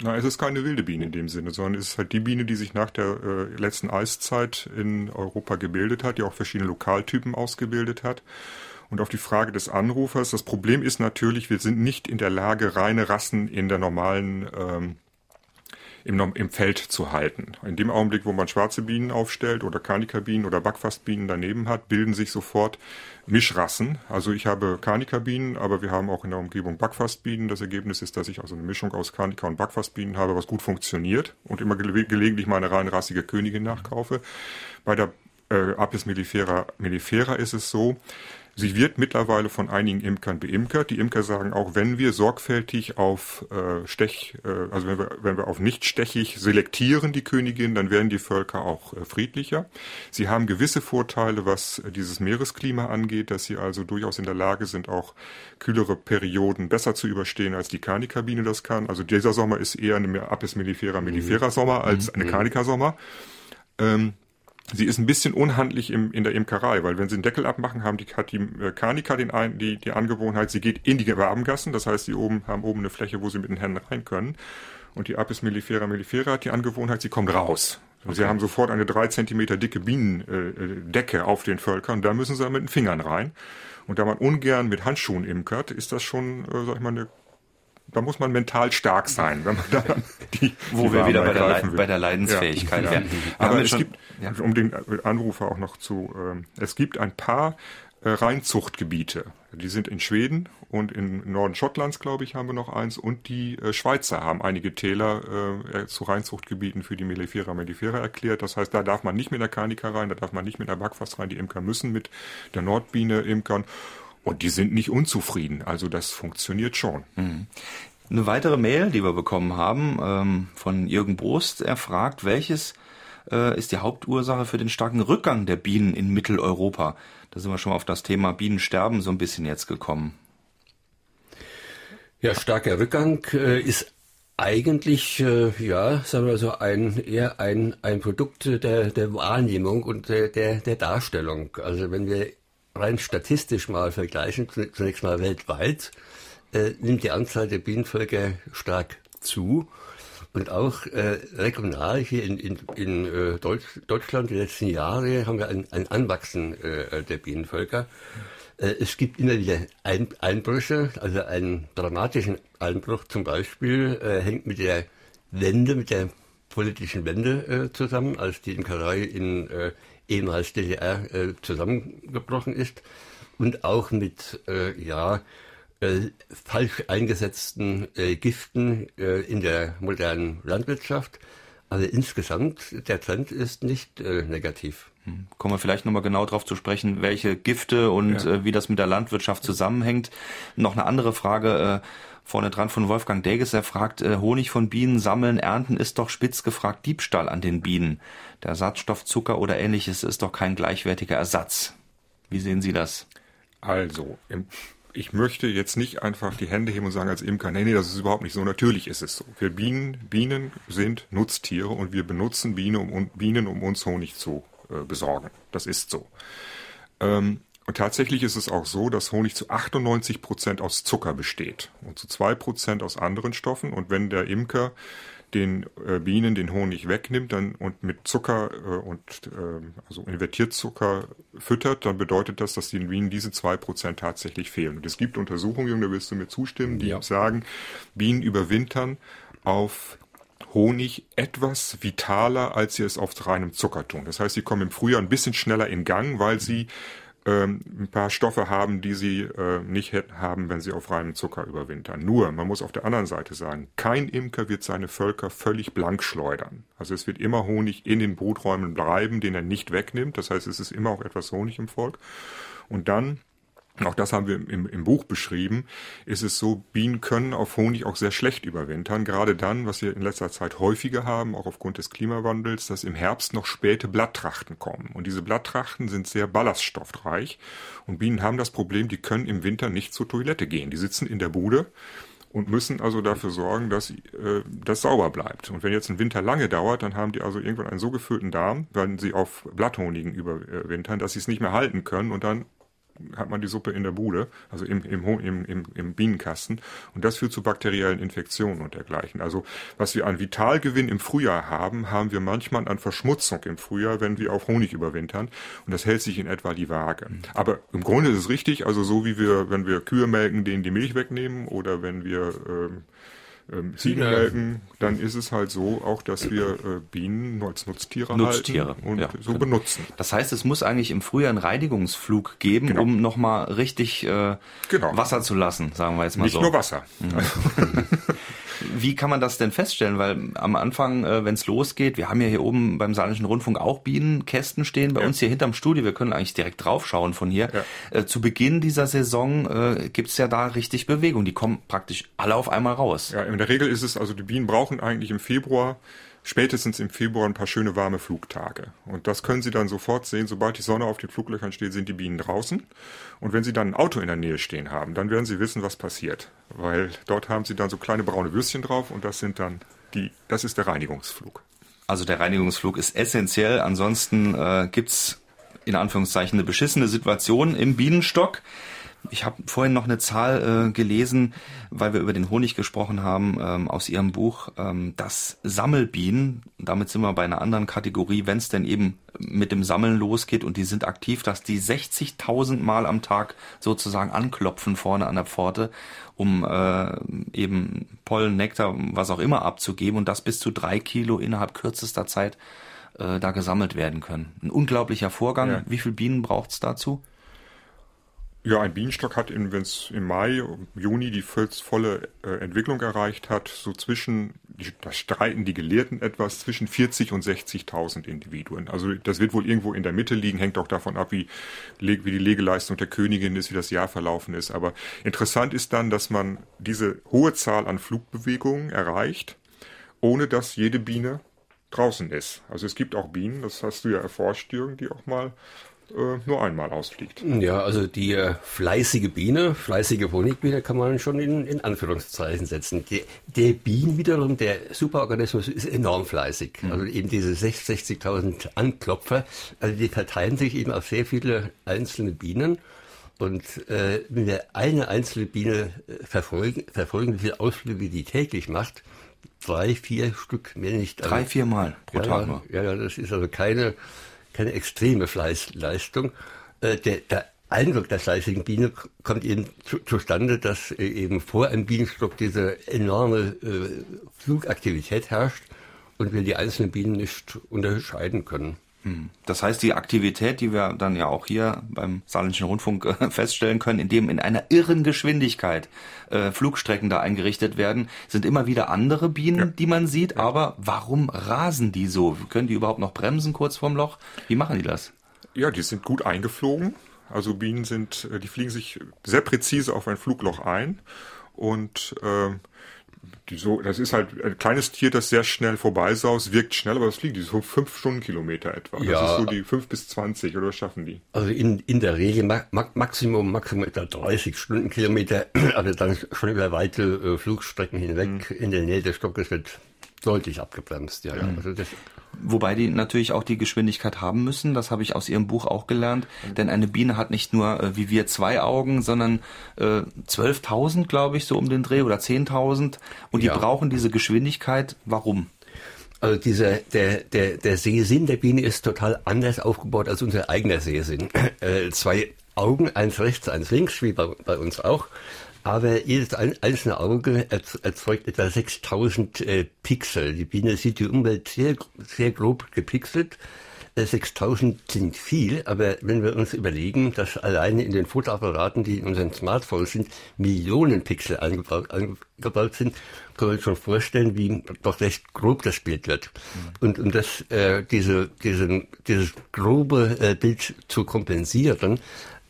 Na, es ist keine wilde Biene in dem Sinne, sondern es ist halt die Biene, die sich nach der äh, letzten Eiszeit in Europa gebildet hat, die auch verschiedene Lokaltypen ausgebildet hat. Und auf die Frage des Anrufers, das Problem ist natürlich, wir sind nicht in der Lage, reine Rassen in der normalen ähm, im, im Feld zu halten. In dem Augenblick, wo man schwarze Bienen aufstellt oder Karnikerbienen oder Backfastbienen daneben hat, bilden sich sofort Mischrassen. Also ich habe Karnikerbienen, aber wir haben auch in der Umgebung Backfastbienen. Das Ergebnis ist, dass ich also eine Mischung aus Karniker und Backfastbienen habe, was gut funktioniert und immer ge gelegentlich mal eine rein rassige Königin nachkaufe. Bei der äh, Apis mellifera mellifera ist es so, Sie wird mittlerweile von einigen Imkern beimkert. Die Imker sagen auch, wenn wir sorgfältig auf äh, Stech, äh, also wenn wir, wenn wir auf nicht stechig selektieren die Königin, dann werden die Völker auch äh, friedlicher. Sie haben gewisse Vorteile, was äh, dieses Meeresklima angeht, dass sie also durchaus in der Lage sind, auch kühlere Perioden besser zu überstehen, als die Karnikabine das kann. Also dieser Sommer ist eher eine Apis mellifera mellifera Sommer als eine Karnika Sommer. Ähm, Sie ist ein bisschen unhandlich im, in der Imkerei, weil wenn Sie den Deckel abmachen, haben die, hat die äh, Karnika den ein, die, die Angewohnheit, sie geht in die Wabengassen, das heißt, sie oben, haben oben eine Fläche, wo sie mit den Händen rein können. Und die Apis mellifera mellifera hat die Angewohnheit, sie kommt raus. Okay. Sie haben sofort eine drei Zentimeter dicke Bienendecke äh, auf den Völkern, da müssen sie mit den Fingern rein. Und da man ungern mit Handschuhen imkert, ist das schon, äh, sag ich mal, eine da muss man mental stark sein, wenn man da [laughs] die, Wo die wir wieder bei der, bei der, Leidensfähigkeit ja. wären. Aber es schon, gibt, ja. um den Anrufer auch noch zu, äh, es gibt ein paar äh, Reinzuchtgebiete. Die sind in Schweden und in Norden Schottlands, glaube ich, haben wir noch eins. Und die äh, Schweizer haben einige Täler äh, zu Reinzuchtgebieten für die Mellifera mellifera erklärt. Das heißt, da darf man nicht mit der Karnika rein, da darf man nicht mit der Backfass rein. Die Imker müssen mit der Nordbiene imkern. Und die sind nicht unzufrieden. Also das funktioniert schon. Mhm. Eine weitere Mail, die wir bekommen haben, ähm, von Jürgen Brost, er fragt, welches äh, ist die Hauptursache für den starken Rückgang der Bienen in Mitteleuropa? Da sind wir schon mal auf das Thema Bienensterben so ein bisschen jetzt gekommen. Ja, starker Rückgang äh, ist eigentlich, äh, ja, sagen wir so, ein, eher ein, ein Produkt der, der Wahrnehmung und der, der, der Darstellung. Also wenn wir rein statistisch mal vergleichen, zunächst mal weltweit, äh, nimmt die Anzahl der Bienenvölker stark zu. Und auch äh, regional hier in, in, in äh, Deutsch, Deutschland die letzten Jahre haben wir ein, ein Anwachsen äh, der Bienenvölker. Äh, es gibt immer wieder ein, Einbrüche, also einen dramatischen Einbruch zum Beispiel äh, hängt mit der Wende, mit der politischen Wende zusammen, als die Imkerei in ehemals DDR äh, zusammengebrochen ist und auch mit äh, ja äh, falsch eingesetzten äh, Giften äh, in der modernen Landwirtschaft. Also insgesamt, der Trend ist nicht äh, negativ. Hm. Kommen wir vielleicht nochmal genau darauf zu sprechen, welche Gifte und ja. äh, wie das mit der Landwirtschaft zusammenhängt. Noch eine andere Frage. Äh, vorne dran von Wolfgang Deges. Er fragt, äh, Honig von Bienen sammeln, ernten ist doch spitz gefragt Diebstahl an den Bienen. Der Ersatzstoff Zucker oder ähnliches ist doch kein gleichwertiger Ersatz. Wie sehen Sie das? Also, ich möchte jetzt nicht einfach die Hände heben und sagen als Imker, nee, nee, das ist überhaupt nicht so. Natürlich ist es so. Wir Bienen, Bienen sind Nutztiere und wir benutzen Bienen, um, Bienen, um uns Honig zu äh, besorgen. Das ist so. Ähm, und tatsächlich ist es auch so, dass Honig zu 98 Prozent aus Zucker besteht und zu zwei Prozent aus anderen Stoffen. Und wenn der Imker den äh, Bienen den Honig wegnimmt dann und mit Zucker äh, und äh, also invertiert Zucker füttert, dann bedeutet das, dass den Bienen diese zwei Prozent tatsächlich fehlen. Und es gibt Untersuchungen, da wirst du mir zustimmen, die ja. sagen, Bienen überwintern auf Honig etwas vitaler, als sie es auf reinem Zucker tun. Das heißt, sie kommen im Frühjahr ein bisschen schneller in Gang, weil sie ähm, ein paar Stoffe haben, die sie äh, nicht haben, wenn sie auf reinem Zucker überwintern. Nur, man muss auf der anderen Seite sagen, kein Imker wird seine Völker völlig blank schleudern. Also es wird immer Honig in den Bruträumen bleiben, den er nicht wegnimmt. Das heißt, es ist immer auch etwas Honig im Volk. Und dann auch das haben wir im, im, Buch beschrieben, ist es so, Bienen können auf Honig auch sehr schlecht überwintern. Gerade dann, was wir in letzter Zeit häufiger haben, auch aufgrund des Klimawandels, dass im Herbst noch späte Blatttrachten kommen. Und diese Blatttrachten sind sehr ballaststoffreich. Und Bienen haben das Problem, die können im Winter nicht zur Toilette gehen. Die sitzen in der Bude und müssen also dafür sorgen, dass äh, das sauber bleibt. Und wenn jetzt ein Winter lange dauert, dann haben die also irgendwann einen so gefüllten Darm, weil sie auf Blatthonigen überwintern, dass sie es nicht mehr halten können und dann hat man die Suppe in der Bude, also im, im, im, im, Bienenkasten. Und das führt zu bakteriellen Infektionen und dergleichen. Also was wir an Vitalgewinn im Frühjahr haben, haben wir manchmal an Verschmutzung im Frühjahr, wenn wir auf Honig überwintern. Und das hält sich in etwa die Waage. Aber im Grunde ist es richtig, also so wie wir, wenn wir Kühe melken, denen die Milch wegnehmen oder wenn wir ähm, ähm, Ziegen melken, dann ist es halt so auch, dass wir äh, Bienen als Nutztiere, Nutztiere halten und ja, so genau. benutzen. Das heißt, es muss eigentlich im Frühjahr einen Reinigungsflug geben, Genau. um nochmal richtig äh, Genau. Wasser zu lassen, sagen wir jetzt mal Nicht so. nur Wasser. [laughs] [laughs] Wie kann man das denn feststellen? Weil am Anfang, äh, wenn es losgeht, wir haben ja hier oben beim Saarländischen Rundfunk auch Bienenkästen stehen, bei Ja. uns hier hinterm Studio, wir können eigentlich direkt draufschauen von hier. Ja. Äh, zu Beginn dieser Saison äh, gibt es ja da richtig Bewegung, die kommen praktisch alle auf einmal raus. Ja, in der Regel ist es, also die Bienen brauchen eigentlich im Februar, spätestens im Februar ein paar schöne warme Flugtage. Und das können Sie dann sofort sehen, sobald die Sonne auf den Fluglöchern steht, sind die Bienen draußen. Und wenn Sie dann ein Auto in der Nähe stehen haben, dann werden Sie wissen, was passiert. Weil dort haben Sie dann so kleine braune Würstchen drauf und das sind dann die, das ist der Reinigungsflug. Also der Reinigungsflug ist essentiell, ansonsten äh, gibt's in Anführungszeichen eine beschissene Situation im Bienenstock. Ich habe vorhin noch eine Zahl äh, gelesen, weil wir über den Honig gesprochen haben, ähm, aus Ihrem Buch, ähm, dass Sammelbienen, damit sind wir bei einer anderen Kategorie, wenn es denn eben mit dem Sammeln losgeht und die sind aktiv, dass die 60.000 Mal am Tag sozusagen anklopfen vorne an der Pforte, um äh, eben Pollen, Nektar, was auch immer abzugeben und das bis zu drei Kilo innerhalb kürzester Zeit äh, da gesammelt werden können. Ein unglaublicher Vorgang. Ja. Wie viel Bienen braucht's dazu? Ja, ein Bienenstock hat, wenn es im Mai, Juni die volle äh, Entwicklung erreicht hat, so zwischen, da streiten die Gelehrten etwas, zwischen 40 und 60.000 Individuen. Also das wird wohl irgendwo in der Mitte liegen, hängt auch davon ab, wie, wie die Legeleistung der Königin ist, wie das Jahr verlaufen ist. Aber interessant ist dann, dass man diese hohe Zahl an Flugbewegungen erreicht, ohne dass jede Biene draußen ist. Also es gibt auch Bienen, das hast du ja erforscht, Jürgen, die auch mal äh, nur einmal ausfliegt. Ja, also die äh, fleißige Biene, fleißige Honigbiene kann man schon in, in Anführungszeichen setzen. Die, der Bienen wiederum, der Superorganismus, ist enorm fleißig. Also eben diese 60 60.000 Anklopfer, also die verteilen sich eben auf sehr viele einzelne Bienen. Und äh, wenn wir eine einzelne Biene äh, verfolgen, verfolgen, wie viele Ausflüge die täglich macht, drei, vier Stück, mehr nicht. Drei, vier Mal pro ja, Tag ja, ja, das ist also keine, keine extreme Fleißleistung. Äh, der, der Eindruck der fleißigen Biene kommt eben zu, zustande, dass äh, eben vor einem Bienenstock diese enorme äh, Flugaktivität herrscht und wir die einzelnen Bienen nicht unterscheiden können. Das heißt, die Aktivität, die wir dann ja auch hier beim Saarländischen Rundfunk äh, feststellen können, indem in einer irren Geschwindigkeit äh, Flugstrecken da eingerichtet werden, sind immer wieder andere Bienen, die man sieht. Aber warum rasen die so? Können die überhaupt noch bremsen kurz vorm Loch? Wie machen die das? Ja, die sind gut eingeflogen. Also Bienen sind, äh, die fliegen sich sehr präzise auf ein Flugloch ein und ähm, die so, das ist halt ein kleines Tier, das sehr schnell vorbeisaust, wirkt schnell, aber das fliegt die so fünf Stundenkilometer etwa. Das Ja. ist so die fünf bis zwanzig oder was schaffen die? Also in, in der Regel ma ma Maximum, Maximum etwa 30 Stundenkilometer, [clears throat] aber dann schon über weite äh, Flugstrecken hinweg in der Nähe des Stockes wird deutlich abgebremst. Ja, ja. Also das, Wobei die natürlich auch die Geschwindigkeit haben müssen, das habe ich aus ihrem Buch auch gelernt, denn eine Biene hat nicht nur äh, wie wir zwei Augen, sondern äh, 12.000, glaube ich, so um den Dreh oder 10.000 und die Ja. brauchen diese Geschwindigkeit. Warum? Also dieser, der, der, der Sehsinn der Biene ist total anders aufgebaut als unser eigener Sehsinn. Äh, zwei Augen, eins rechts, eins links, wie bei, bei uns auch. Aber jedes ein- einzelne Auge erz- erzeugt etwa 6000 äh, Pixel. Die Biene sieht die Umwelt sehr, sehr grob gepixelt. Äh, 6000 sind viel, aber wenn wir uns überlegen, dass alleine in den Fotoapparaten, die in unseren Smartphones sind, Millionen Pixel eingebaut, eingebaut sind, können wir uns schon vorstellen, wie doch recht grob das Bild wird. Und um das, äh, diese, diesen, dieses grobe äh, Bild zu kompensieren,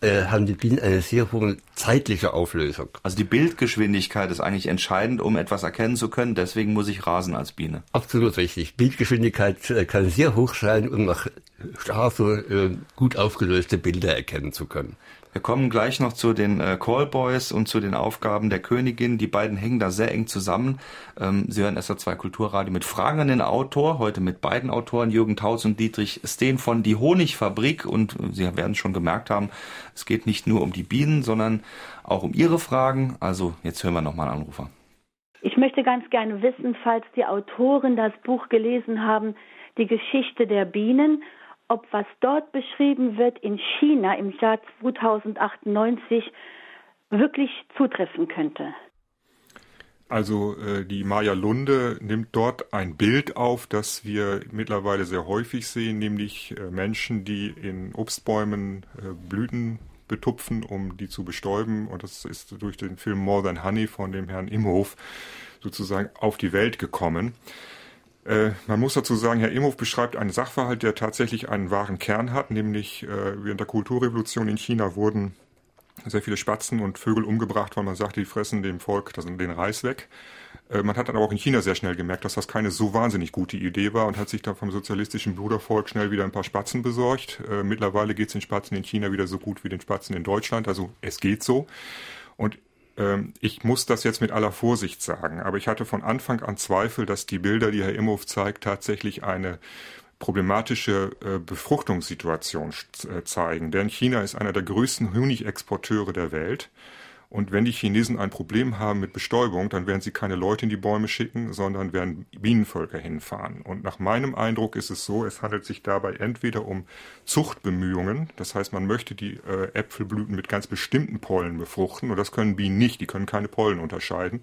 äh, haben die Bienen eine sehr hohe zeitliche Auflösung. Also die Bildgeschwindigkeit ist eigentlich entscheidend, um etwas erkennen zu können. Deswegen muss ich rasen als Biene. Absolut richtig. Bildgeschwindigkeit äh, kann sehr hoch sein, um nach scharfe, äh, gut aufgelöste Bilder erkennen zu können. Wir kommen gleich noch zu den äh, Callboys und zu den Aufgaben der Königin. Die beiden hängen da sehr eng zusammen. Ähm, Sie hören SR2 Kulturradio mit Fragen an den Autor. Heute mit beiden Autoren, Jürgen Taus und Dietrich Steen von Die Honigfabrik. Und Sie werden schon gemerkt haben, es geht nicht nur um die Bienen, sondern auch um Ihre Fragen. Also jetzt hören wir nochmal einen Anrufer. Ich möchte ganz gerne wissen, falls die Autoren das Buch gelesen haben, die Geschichte der Bienen ob was dort beschrieben wird in China im Jahr 2098 wirklich zutreffen könnte. Also äh, die Maya Lunde nimmt dort ein Bild auf, das wir mittlerweile sehr häufig sehen, nämlich äh, Menschen, die in Obstbäumen äh, Blüten betupfen, um die zu bestäuben. Und das ist durch den Film More Than Honey von dem Herrn Imhof sozusagen auf die Welt gekommen. Äh, man muss dazu sagen, Herr Imhoff beschreibt einen Sachverhalt, der tatsächlich einen wahren Kern hat, nämlich äh, während der Kulturrevolution in China wurden sehr viele Spatzen und Vögel umgebracht, weil man sagte, die fressen dem Volk den Reis weg. Äh, man hat dann aber auch in China sehr schnell gemerkt, dass das keine so wahnsinnig gute Idee war und hat sich dann vom sozialistischen Brudervolk schnell wieder ein paar Spatzen besorgt. Mittlerweile geht es den Spatzen in China wieder so gut wie den Spatzen in Deutschland. Also es geht so. Und ich muss das jetzt mit aller Vorsicht sagen, aber ich hatte von Anfang an Zweifel, dass die Bilder, die Herr Imhoff zeigt, tatsächlich eine problematische äh, Befruchtungssituation äh, zeigen. Denn China ist einer der größten Honigexporteure der Welt. Und wenn die Chinesen ein Problem haben mit Bestäubung, dann werden sie keine Leute in die Bäume schicken, sondern werden Bienenvölker hinfahren. Und nach meinem Eindruck ist es so, es handelt sich dabei entweder um Zuchtbemühungen, das heißt, man möchte die äh, Äpfelblüten mit ganz bestimmten Pollen befruchten, und das können Bienen nicht, die können keine Pollen unterscheiden.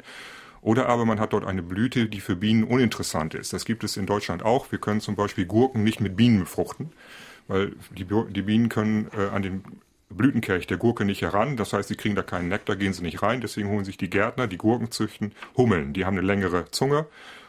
Oder aber man hat dort eine Blüte, die für Bienen uninteressant ist. Das gibt es in Deutschland auch. Wir können zum Beispiel Gurken nicht mit Bienen befruchten, weil die, Bienen können äh, an den Blütenkelch der Gurke nicht heran. Das heißt, sie kriegen da keinen Nektar, gehen sie nicht rein. Deswegen holen sich die Gärtner, die Gurken züchten, Hummeln. Die haben eine längere Zunge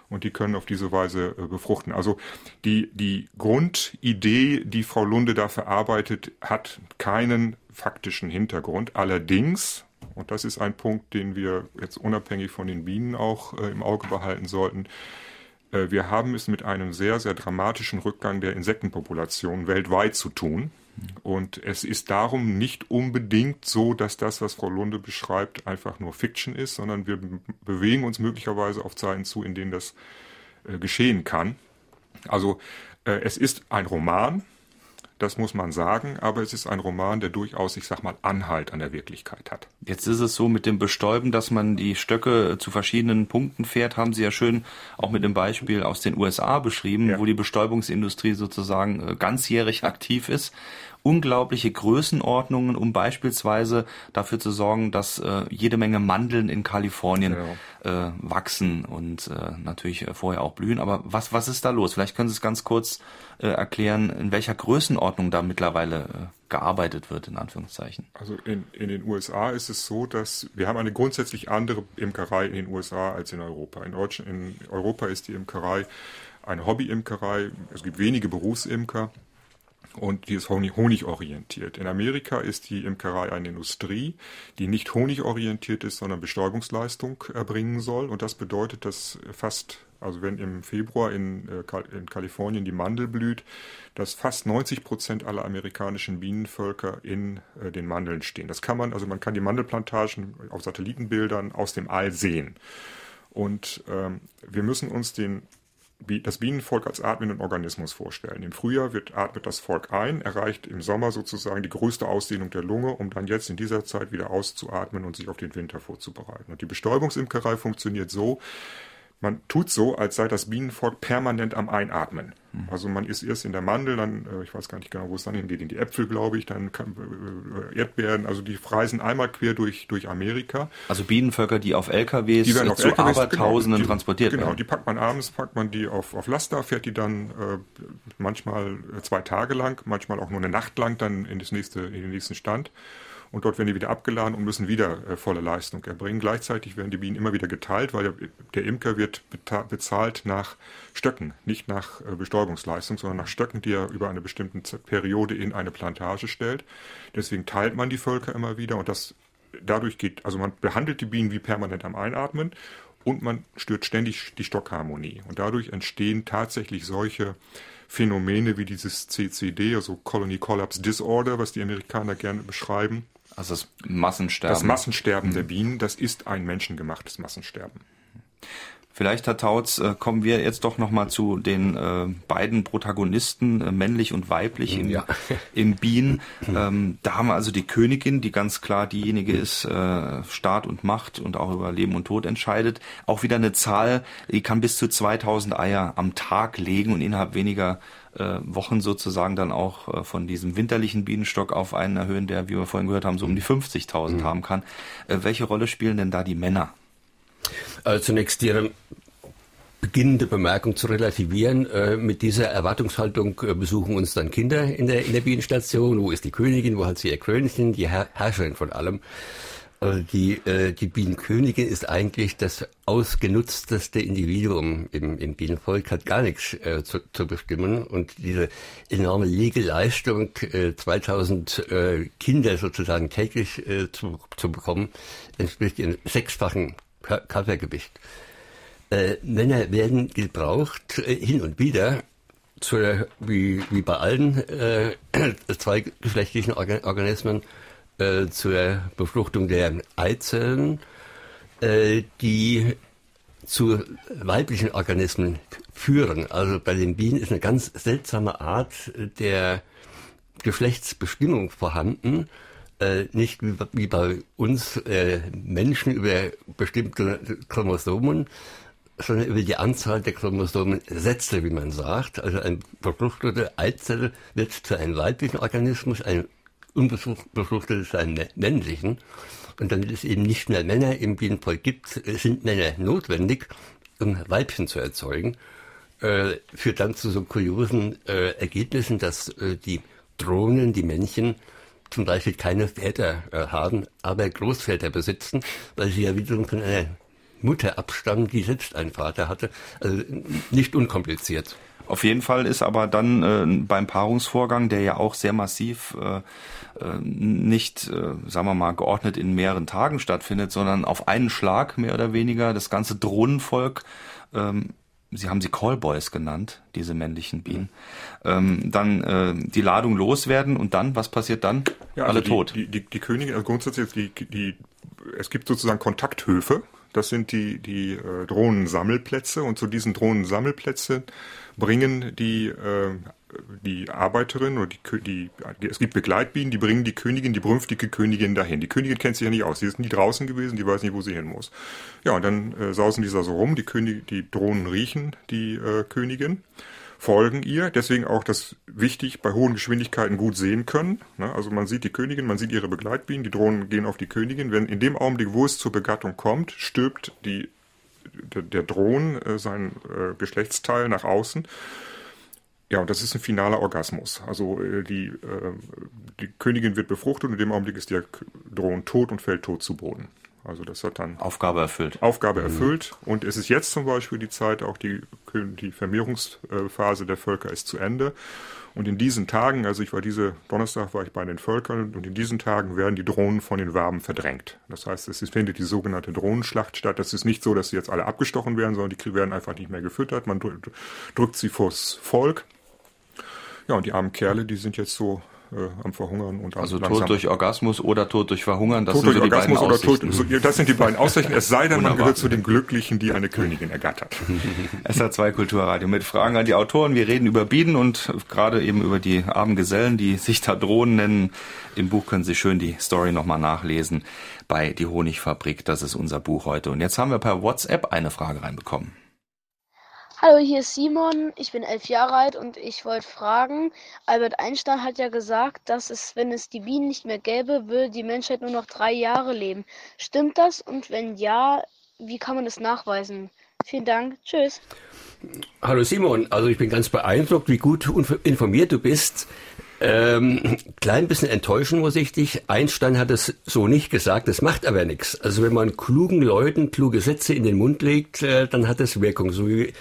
und die können auf diese Weise äh, befruchten. Also die, die Grundidee, die Frau Lunde da verarbeitet, hat keinen faktischen Hintergrund. Allerdings, und das ist ein Punkt, den wir jetzt unabhängig von den Bienen auch äh, im Auge behalten sollten, äh, wir haben es mit einem sehr, sehr dramatischen Rückgang der Insektenpopulation weltweit zu tun. Und es ist darum nicht unbedingt so, dass das, was Frau Lunde beschreibt, einfach nur Fiction ist, sondern wir bewegen uns möglicherweise auf Zeiten zu, in denen das äh, geschehen kann. Also äh, es ist ein Roman, das muss man sagen, aber es ist ein Roman, der durchaus, ich sag mal, Anhalt an der Wirklichkeit hat. Jetzt ist es so mit dem Bestäuben, dass man die Stöcke zu verschiedenen Punkten fährt, haben Sie ja schön auch mit dem Beispiel aus den USA beschrieben, ja. wo die Bestäubungsindustrie sozusagen äh, ganzjährig aktiv ist unglaubliche Größenordnungen, um beispielsweise dafür zu sorgen, dass äh, jede Menge Mandeln in Kalifornien ja. äh, wachsen und äh, natürlich äh, vorher auch blühen. Aber was, was ist da los? Vielleicht können Sie es ganz kurz äh, erklären, in welcher Größenordnung da mittlerweile äh, gearbeitet wird, in Anführungszeichen. Also in, in den USA ist es so, dass wir haben eine grundsätzlich andere Imkerei in den USA als in Europa. In, Deutschland, in Europa ist die Imkerei eine Hobbyimkerei. Es gibt wenige Berufsimker und die ist honigorientiert. In Amerika ist die Imkerei eine Industrie, die nicht honigorientiert ist, sondern Bestäubungsleistung erbringen soll. Und das bedeutet, dass fast, also wenn im Februar in, äh, in Kalifornien die Mandel blüht, dass fast 90 Prozent aller amerikanischen Bienenvölker in äh, den Mandeln stehen. Das kann man, also man kann die Mandelplantagen auf Satellitenbildern aus dem All sehen. Und ähm, wir müssen uns den das Bienenvolk als atmenden Organismus vorstellen. Im Frühjahr wird, atmet das Volk ein, erreicht im Sommer sozusagen die größte Ausdehnung der Lunge, um dann jetzt in dieser Zeit wieder auszuatmen und sich auf den Winter vorzubereiten. Und die Bestäubungsimkerei funktioniert so, man tut so, als sei das Bienenvolk permanent am Einatmen. Mhm. Also man ist erst in der Mandel, dann, äh, ich weiß gar nicht genau, wo es dann hingeht, in die Äpfel, glaube ich, dann äh, Erdbeeren, also die reisen einmal quer durch, durch Amerika. Also Bienenvölker, die auf LKWs die werden auf zu LKWs, Abertausenden genau, transportiert genau, werden. Genau, die packt man abends, packt man die auf, auf Laster, fährt die dann äh, manchmal zwei Tage lang, manchmal auch nur eine Nacht lang dann in, das nächste, in den nächsten Stand und dort werden die wieder abgeladen und müssen wieder äh, volle Leistung erbringen. Gleichzeitig werden die Bienen immer wieder geteilt, weil der, der Imker wird bezahlt nach Stöcken, nicht nach äh, Bestäubungsleistung, sondern nach Stöcken, die er über eine bestimmte Periode in eine Plantage stellt. Deswegen teilt man die Völker immer wieder und das dadurch geht, also man behandelt die Bienen wie permanent am Einatmen und man stört ständig die Stockharmonie. Und dadurch entstehen tatsächlich solche Phänomene wie dieses CCD, also Colony Collapse Disorder, was die Amerikaner gerne beschreiben. Also das Massensterben. Das Massensterben mhm. der Bienen, das ist ein menschengemachtes Massensterben. Vielleicht, Herr Tautz, äh, kommen wir jetzt doch nochmal zu den äh, beiden Protagonisten, äh, männlich und weiblich im, ja. [laughs] im Bien. Ähm, da haben wir also die Königin, die ganz klar diejenige ist, äh, Staat und Macht und auch über Leben und Tod entscheidet. Auch wieder eine Zahl, die kann bis zu 2000 Eier am Tag legen und innerhalb weniger äh, Wochen sozusagen dann auch äh, von diesem winterlichen Bienenstock auf einen erhöhen, der, wie wir vorhin gehört haben, so um die 50.000 mhm. haben kann. Äh, welche Rolle spielen denn da die Männer? Also zunächst Ihre beginnende Bemerkung zu relativieren. Äh, mit dieser Erwartungshaltung äh, besuchen uns dann Kinder in der, in der Bienenstation. Wo ist die Königin? Wo hat sie ihr Krönchen? Die Herr Herrscherin von allem. Also die, äh, die Bienenkönigin ist eigentlich das ausgenutzteste Individuum im, im Bienenvolk, hat gar nichts äh, zu, zu bestimmen. Und diese enorme Legeleistung, äh, 2000 äh, Kinder sozusagen täglich äh, zu, zu bekommen, entspricht in sechsfachen Körpergewicht. Äh, Männer werden gebraucht äh, hin und wieder zur, wie, wie bei allen äh, [clears throat] zweigeschlechtlichen Organ Organismen äh, zur Befruchtung der Eizellen, äh, die zu weiblichen Organismen führen. Also bei den Bienen ist eine ganz seltsame Art der Geschlechtsbestimmung vorhanden äh, nicht wie, wie, bei uns äh, Menschen über bestimmte Chromosomen, sondern über die Anzahl der Chromosomensätze, wie man sagt. Also ein befruchtete Eizelle wird zu einem weiblichen Organismus, ein unbefruchtetes zu einem männlichen. Und damit es eben nicht mehr Männer im Bienenvolk gibt, sind Männer notwendig, um Weibchen zu erzeugen. Äh, führt dann zu so kuriosen äh, Ergebnissen, dass äh, die Drohnen, die Männchen, zum Beispiel keine Väter äh, haben, aber Großväter besitzen, weil sie ja wiederum von einer Mutter abstammen, die selbst einen Vater hatte. Also nicht unkompliziert. Auf jeden Fall ist aber dann äh, beim Paarungsvorgang, der ja auch sehr massiv äh, äh nicht, äh, sagen wir mal, geordnet in mehreren Tagen stattfindet, sondern auf einen Schlag mehr oder weniger das ganze Drohnenvolk ähm, Sie haben sie Callboys genannt, diese männlichen Bienen, ähm, dann äh, die Ladung loswerden und dann, was passiert dann? Ja, also Alle die, tot. Die, die, die Königin, also grundsätzlich, die, die, es gibt sozusagen Kontakthöfe, das sind die, die äh, Drohnensammelplätze und zu diesen Drohnensammelplätzen bringen die äh, die Arbeiterin oder die, die, es gibt Begleitbienen, die bringen die Königin, die berühmtige Königin dahin. Die Königin kennt sich ja nicht aus, sie ist nie draußen gewesen, die weiß nicht, wo sie hin muss. Ja, und dann äh, sausen die da so rum, die, König, die Drohnen riechen die äh, Königin, folgen ihr, deswegen auch das wichtig, bei hohen Geschwindigkeiten gut sehen können. Ne? Also man sieht die Königin, man sieht ihre Begleitbienen, die Drohnen gehen auf die Königin. Wenn in dem Augenblick, wo es zur Begattung kommt, stirbt die der, der Drohnen äh, sein äh, Geschlechtsteil nach außen ja, und das ist ein finaler Orgasmus. Also äh, die, äh, die Königin wird befruchtet und in dem Augenblick ist der Drohnen tot und fällt tot zu Boden. Also das hat dann Aufgabe erfüllt. Aufgabe mhm. erfüllt. Und es ist jetzt zum Beispiel die Zeit, auch die, die Vermehrungsphase der Völker ist zu Ende. Und in diesen Tagen, also ich war diese Donnerstag war ich bei den Völkern und in diesen Tagen werden die Drohnen von den Waben verdrängt. Das heißt, es findet die sogenannte Drohnenschlacht statt. Das ist nicht so, dass sie jetzt alle abgestochen werden, sondern die werden einfach nicht mehr gefüttert. Man drückt sie vors Volk ja, und die armen Kerle, die sind jetzt so äh, am Verhungern und am Also langsam. Tod durch Orgasmus oder Tod durch Verhungern, das Tod sind so die Orgasmus. Oder Tod, das sind die beiden Aussichten, es sei denn, man gehört zu den Glücklichen, die eine Königin ergattert. [laughs] SR2 Kulturradio mit Fragen an die Autoren. Wir reden über Bienen und gerade eben über die armen Gesellen, die sich da Drohnen nennen. Im Buch können Sie schön die Story nochmal nachlesen bei Die Honigfabrik. Das ist unser Buch heute. Und jetzt haben wir per WhatsApp eine Frage reinbekommen. Hallo, hier ist Simon. Ich bin elf Jahre alt und ich wollte fragen, Albert Einstein hat ja gesagt, dass es, wenn es die Bienen nicht mehr gäbe, würde die Menschheit nur noch drei Jahre leben. Stimmt das? Und wenn ja, wie kann man das nachweisen? Vielen Dank. Tschüss. Hallo Simon, also ich bin ganz beeindruckt, wie gut informiert du bist. Ähm, klein bisschen enttäuschen muss ich dich. Einstein hat es so nicht gesagt, das macht aber nichts. Also wenn man klugen Leuten kluge Sätze in den Mund legt, äh, dann hat es Wirkung. So wie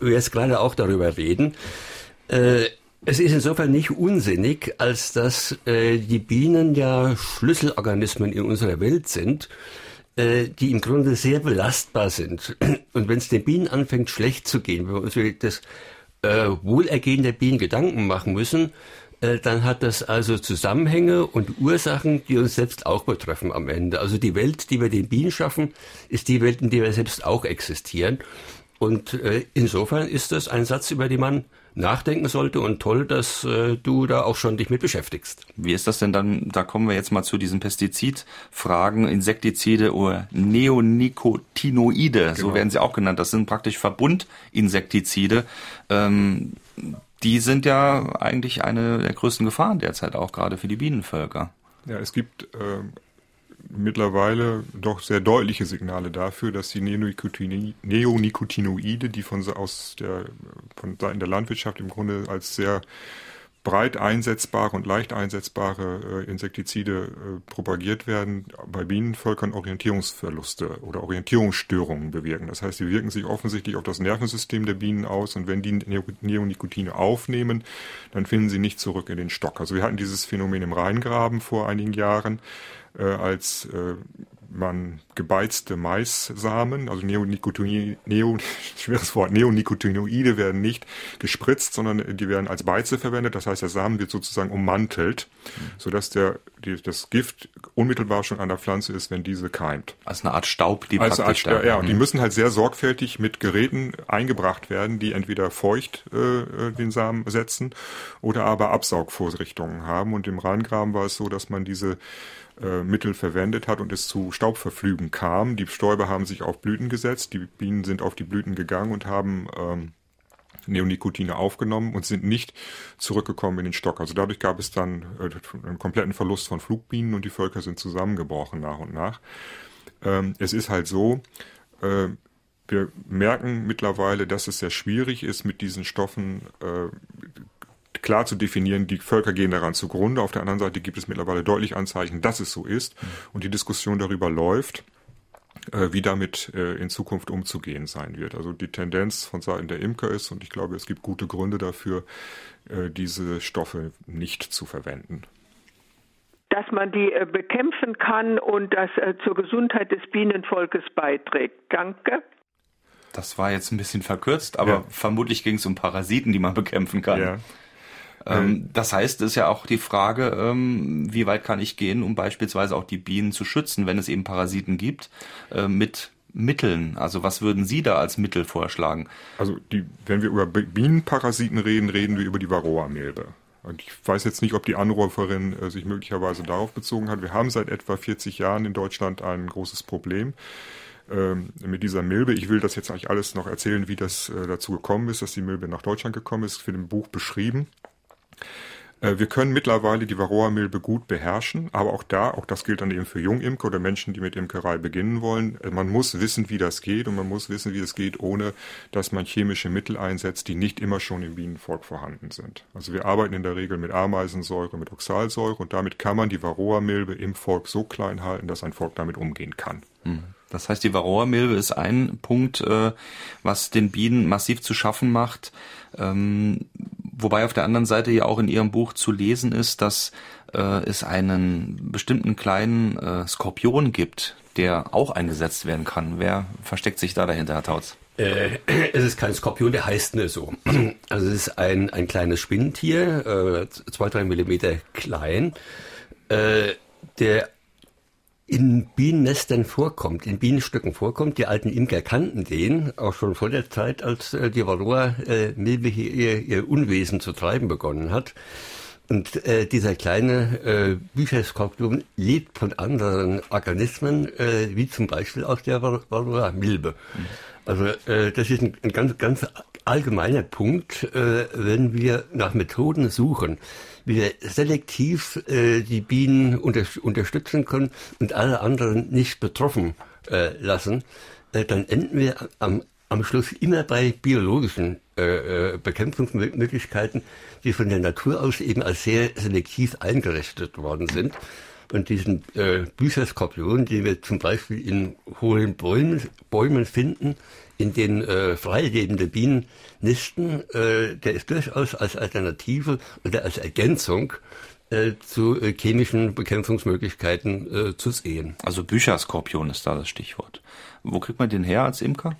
jetzt gerade auch darüber reden. Äh, es ist insofern nicht unsinnig, als dass äh, die Bienen ja Schlüsselorganismen in unserer Welt sind, äh, die im Grunde sehr belastbar sind. Und wenn es den Bienen anfängt schlecht zu gehen, wenn wir uns das äh, Wohlergehen der Bienen Gedanken machen müssen, dann hat das also Zusammenhänge und Ursachen, die uns selbst auch betreffen am Ende. Also die Welt, die wir den Bienen schaffen, ist die Welt, in der wir selbst auch existieren. Und äh, insofern ist das ein Satz, über den man nachdenken sollte und toll, dass äh, du da auch schon dich mit beschäftigst. Wie ist das denn dann, da kommen wir jetzt mal zu diesen Pestizidfragen, Insektizide oder Neonicotinoide, genau. so werden sie auch genannt. Das sind praktisch Verbundinsektizide. Ähm, die sind ja eigentlich eine der größten Gefahren derzeit auch gerade für die Bienenvölker. Ja, es gibt äh, mittlerweile doch sehr deutliche Signale dafür, dass die Neonicotinoide, die von aus der von Seiten der Landwirtschaft im Grunde als sehr breit einsetzbare und leicht einsetzbare äh, Insektizide äh, propagiert werden, bei Bienenvölkern Orientierungsverluste oder Orientierungsstörungen bewirken. Das heißt, sie wirken sich offensichtlich auf das Nervensystem der Bienen aus und wenn die Neonicotine aufnehmen, dann finden sie nicht zurück in den Stock. Also wir hatten dieses Phänomen im Rheingraben vor einigen Jahren, äh, als man gebeizte Maissamen, also Neonicotinoide, Neo, [laughs] schweres Wort, Neonicotinoide werden nicht gespritzt, sondern die werden als Beize verwendet. Das heißt, der Samen wird sozusagen ummantelt, mhm. sodass der, die, das Gift unmittelbar schon an der Pflanze ist, wenn diese keimt. Als eine Art Staub, die Als praktisch Art, da, Ja, und die mhm. müssen halt sehr sorgfältig mit Geräten eingebracht werden, die entweder feucht äh, äh, den Samen setzen oder aber Absaugvorrichtungen haben. Und im Rheingraben war es so, dass man diese äh, Mittel verwendet hat und es zu Staubverflügen kam. Die Stäube haben sich auf Blüten gesetzt, die Bienen sind auf die Blüten gegangen und haben ähm, Neonicotine aufgenommen und sind nicht zurückgekommen in den Stock. Also dadurch gab es dann äh, einen kompletten Verlust von Flugbienen und die Völker sind zusammengebrochen nach und nach. Ähm, es ist halt so, äh, wir merken mittlerweile, dass es sehr schwierig ist, mit diesen Stoffen äh, klar zu definieren, die Völker gehen daran zugrunde. Auf der anderen Seite gibt es mittlerweile deutlich Anzeichen, dass es so ist. Und die Diskussion darüber läuft, äh, wie damit äh, in Zukunft umzugehen sein wird. Also die Tendenz von Seiten der Imker ist, und ich glaube, es gibt gute Gründe dafür, äh, diese Stoffe nicht zu verwenden dass man die bekämpfen kann und das zur Gesundheit des Bienenvolkes beiträgt. Danke. Das war jetzt ein bisschen verkürzt, aber ja. vermutlich ging es um Parasiten, die man bekämpfen kann. Ja. Ähm, das heißt, es ist ja auch die Frage, ähm, wie weit kann ich gehen, um beispielsweise auch die Bienen zu schützen, wenn es eben Parasiten gibt, äh, mit Mitteln? Also was würden Sie da als Mittel vorschlagen? Also die, wenn wir über Bienenparasiten reden, reden wir über die Varroa-Milbe. Und ich weiß jetzt nicht, ob die Anruferin äh, sich möglicherweise darauf bezogen hat. Wir haben seit etwa 40 Jahren in Deutschland ein großes Problem ähm, mit dieser Milbe. Ich will das jetzt eigentlich alles noch erzählen, wie das äh, dazu gekommen ist, dass die Milbe nach Deutschland gekommen ist. Für dem Buch beschrieben. Äh, wir können mittlerweile die Varroa-Milbe gut beherrschen, aber auch da, auch das gilt dann eben für Jungimker oder Menschen, die mit Imkerei beginnen wollen. Äh, man muss wissen, wie das geht und man muss wissen, wie es geht, ohne dass man chemische Mittel einsetzt, die nicht immer schon im Bienenvolk vorhanden sind. Also wir arbeiten in der Regel mit Ameisensäure, mit Oxalsäure und damit kann man die Varroa-Milbe im Volk so klein halten, dass ein Volk damit umgehen kann. Mhm. Das heißt, die Varroa-Milbe ist ein Punkt, äh, was den Bienen massiv zu schaffen macht. Ähm, wobei auf der anderen Seite ja auch in Ihrem Buch zu lesen ist, dass äh, es einen bestimmten kleinen äh, Skorpion gibt, der auch eingesetzt werden kann. Wer versteckt sich da dahinter, Herr Tautz? Äh, es ist kein Skorpion, der heißt nur so. [clears throat] Also es ist ein, ein kleines Spinnentier, äh, zwei, drei Millimeter klein, äh, der in Bienennestern vorkommt, in Bienenstücken vorkommt. Die alten Imker kannten den, auch schon vor der Zeit, als äh, die Varroa-Milbe äh, hier ihr, ihr Unwesen zu treiben begonnen hat. Und äh, dieser kleine äh, Bücherskorpion lebt von anderen Organismen, äh, wie zum Beispiel aus der Varroa-Milbe. Mhm. Also äh, das ist ein, ein ganz, ganz allgemeiner Punkt, äh, wenn wir nach Methoden suchen, wie wir selektiv äh, die Bienen unter, unterstützen können und alle anderen nicht betroffen äh, lassen, äh, dann enden wir am, am Schluss immer bei biologischen äh, äh, Bekämpfungsmöglichkeiten, die von der Natur aus eben als sehr selektiv eingerichtet worden sind. Und diesen äh, Bücherskorpion, den wir zum Beispiel in hohen Bäumen, Bäumen finden, in den äh, freilebende Bienen nisten, äh, der ist durchaus als Alternative oder als Ergänzung äh, zu äh, chemischen Bekämpfungsmöglichkeiten äh, zu sehen. Also Bücherskorpion ist da das Stichwort. Wo kriegt man den her als Imker?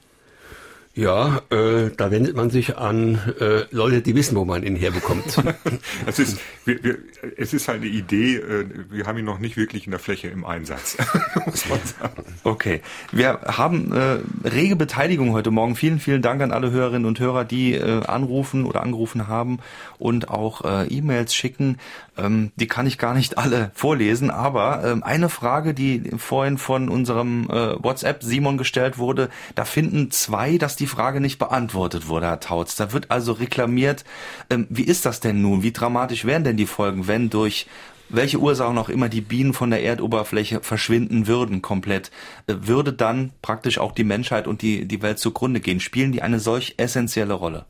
Ja, äh, da wendet man sich an äh, Leute, die wissen, wo man ihn herbekommt. [laughs] es, ist, wir, wir, es ist halt eine Idee, äh, wir haben ihn noch nicht wirklich in der Fläche im Einsatz, [laughs] muss man sagen. Okay, wir haben äh, rege Beteiligung heute Morgen. Vielen, vielen Dank an alle Hörerinnen und Hörer, die äh, anrufen oder angerufen haben und auch äh, E-Mails schicken. Ähm, die kann ich gar nicht alle vorlesen, aber ähm, eine Frage, die vorhin von unserem äh, WhatsApp Simon gestellt wurde, da finden zwei, dass die Frage nicht beantwortet wurde, Herr Tautz. Da wird also reklamiert, ähm, wie ist das denn nun? Wie dramatisch wären denn die Folgen, wenn durch welche Ursachen auch immer die Bienen von der Erdoberfläche verschwinden würden komplett, äh, würde dann praktisch auch die Menschheit und die, die Welt zugrunde gehen? Spielen die eine solch essentielle Rolle?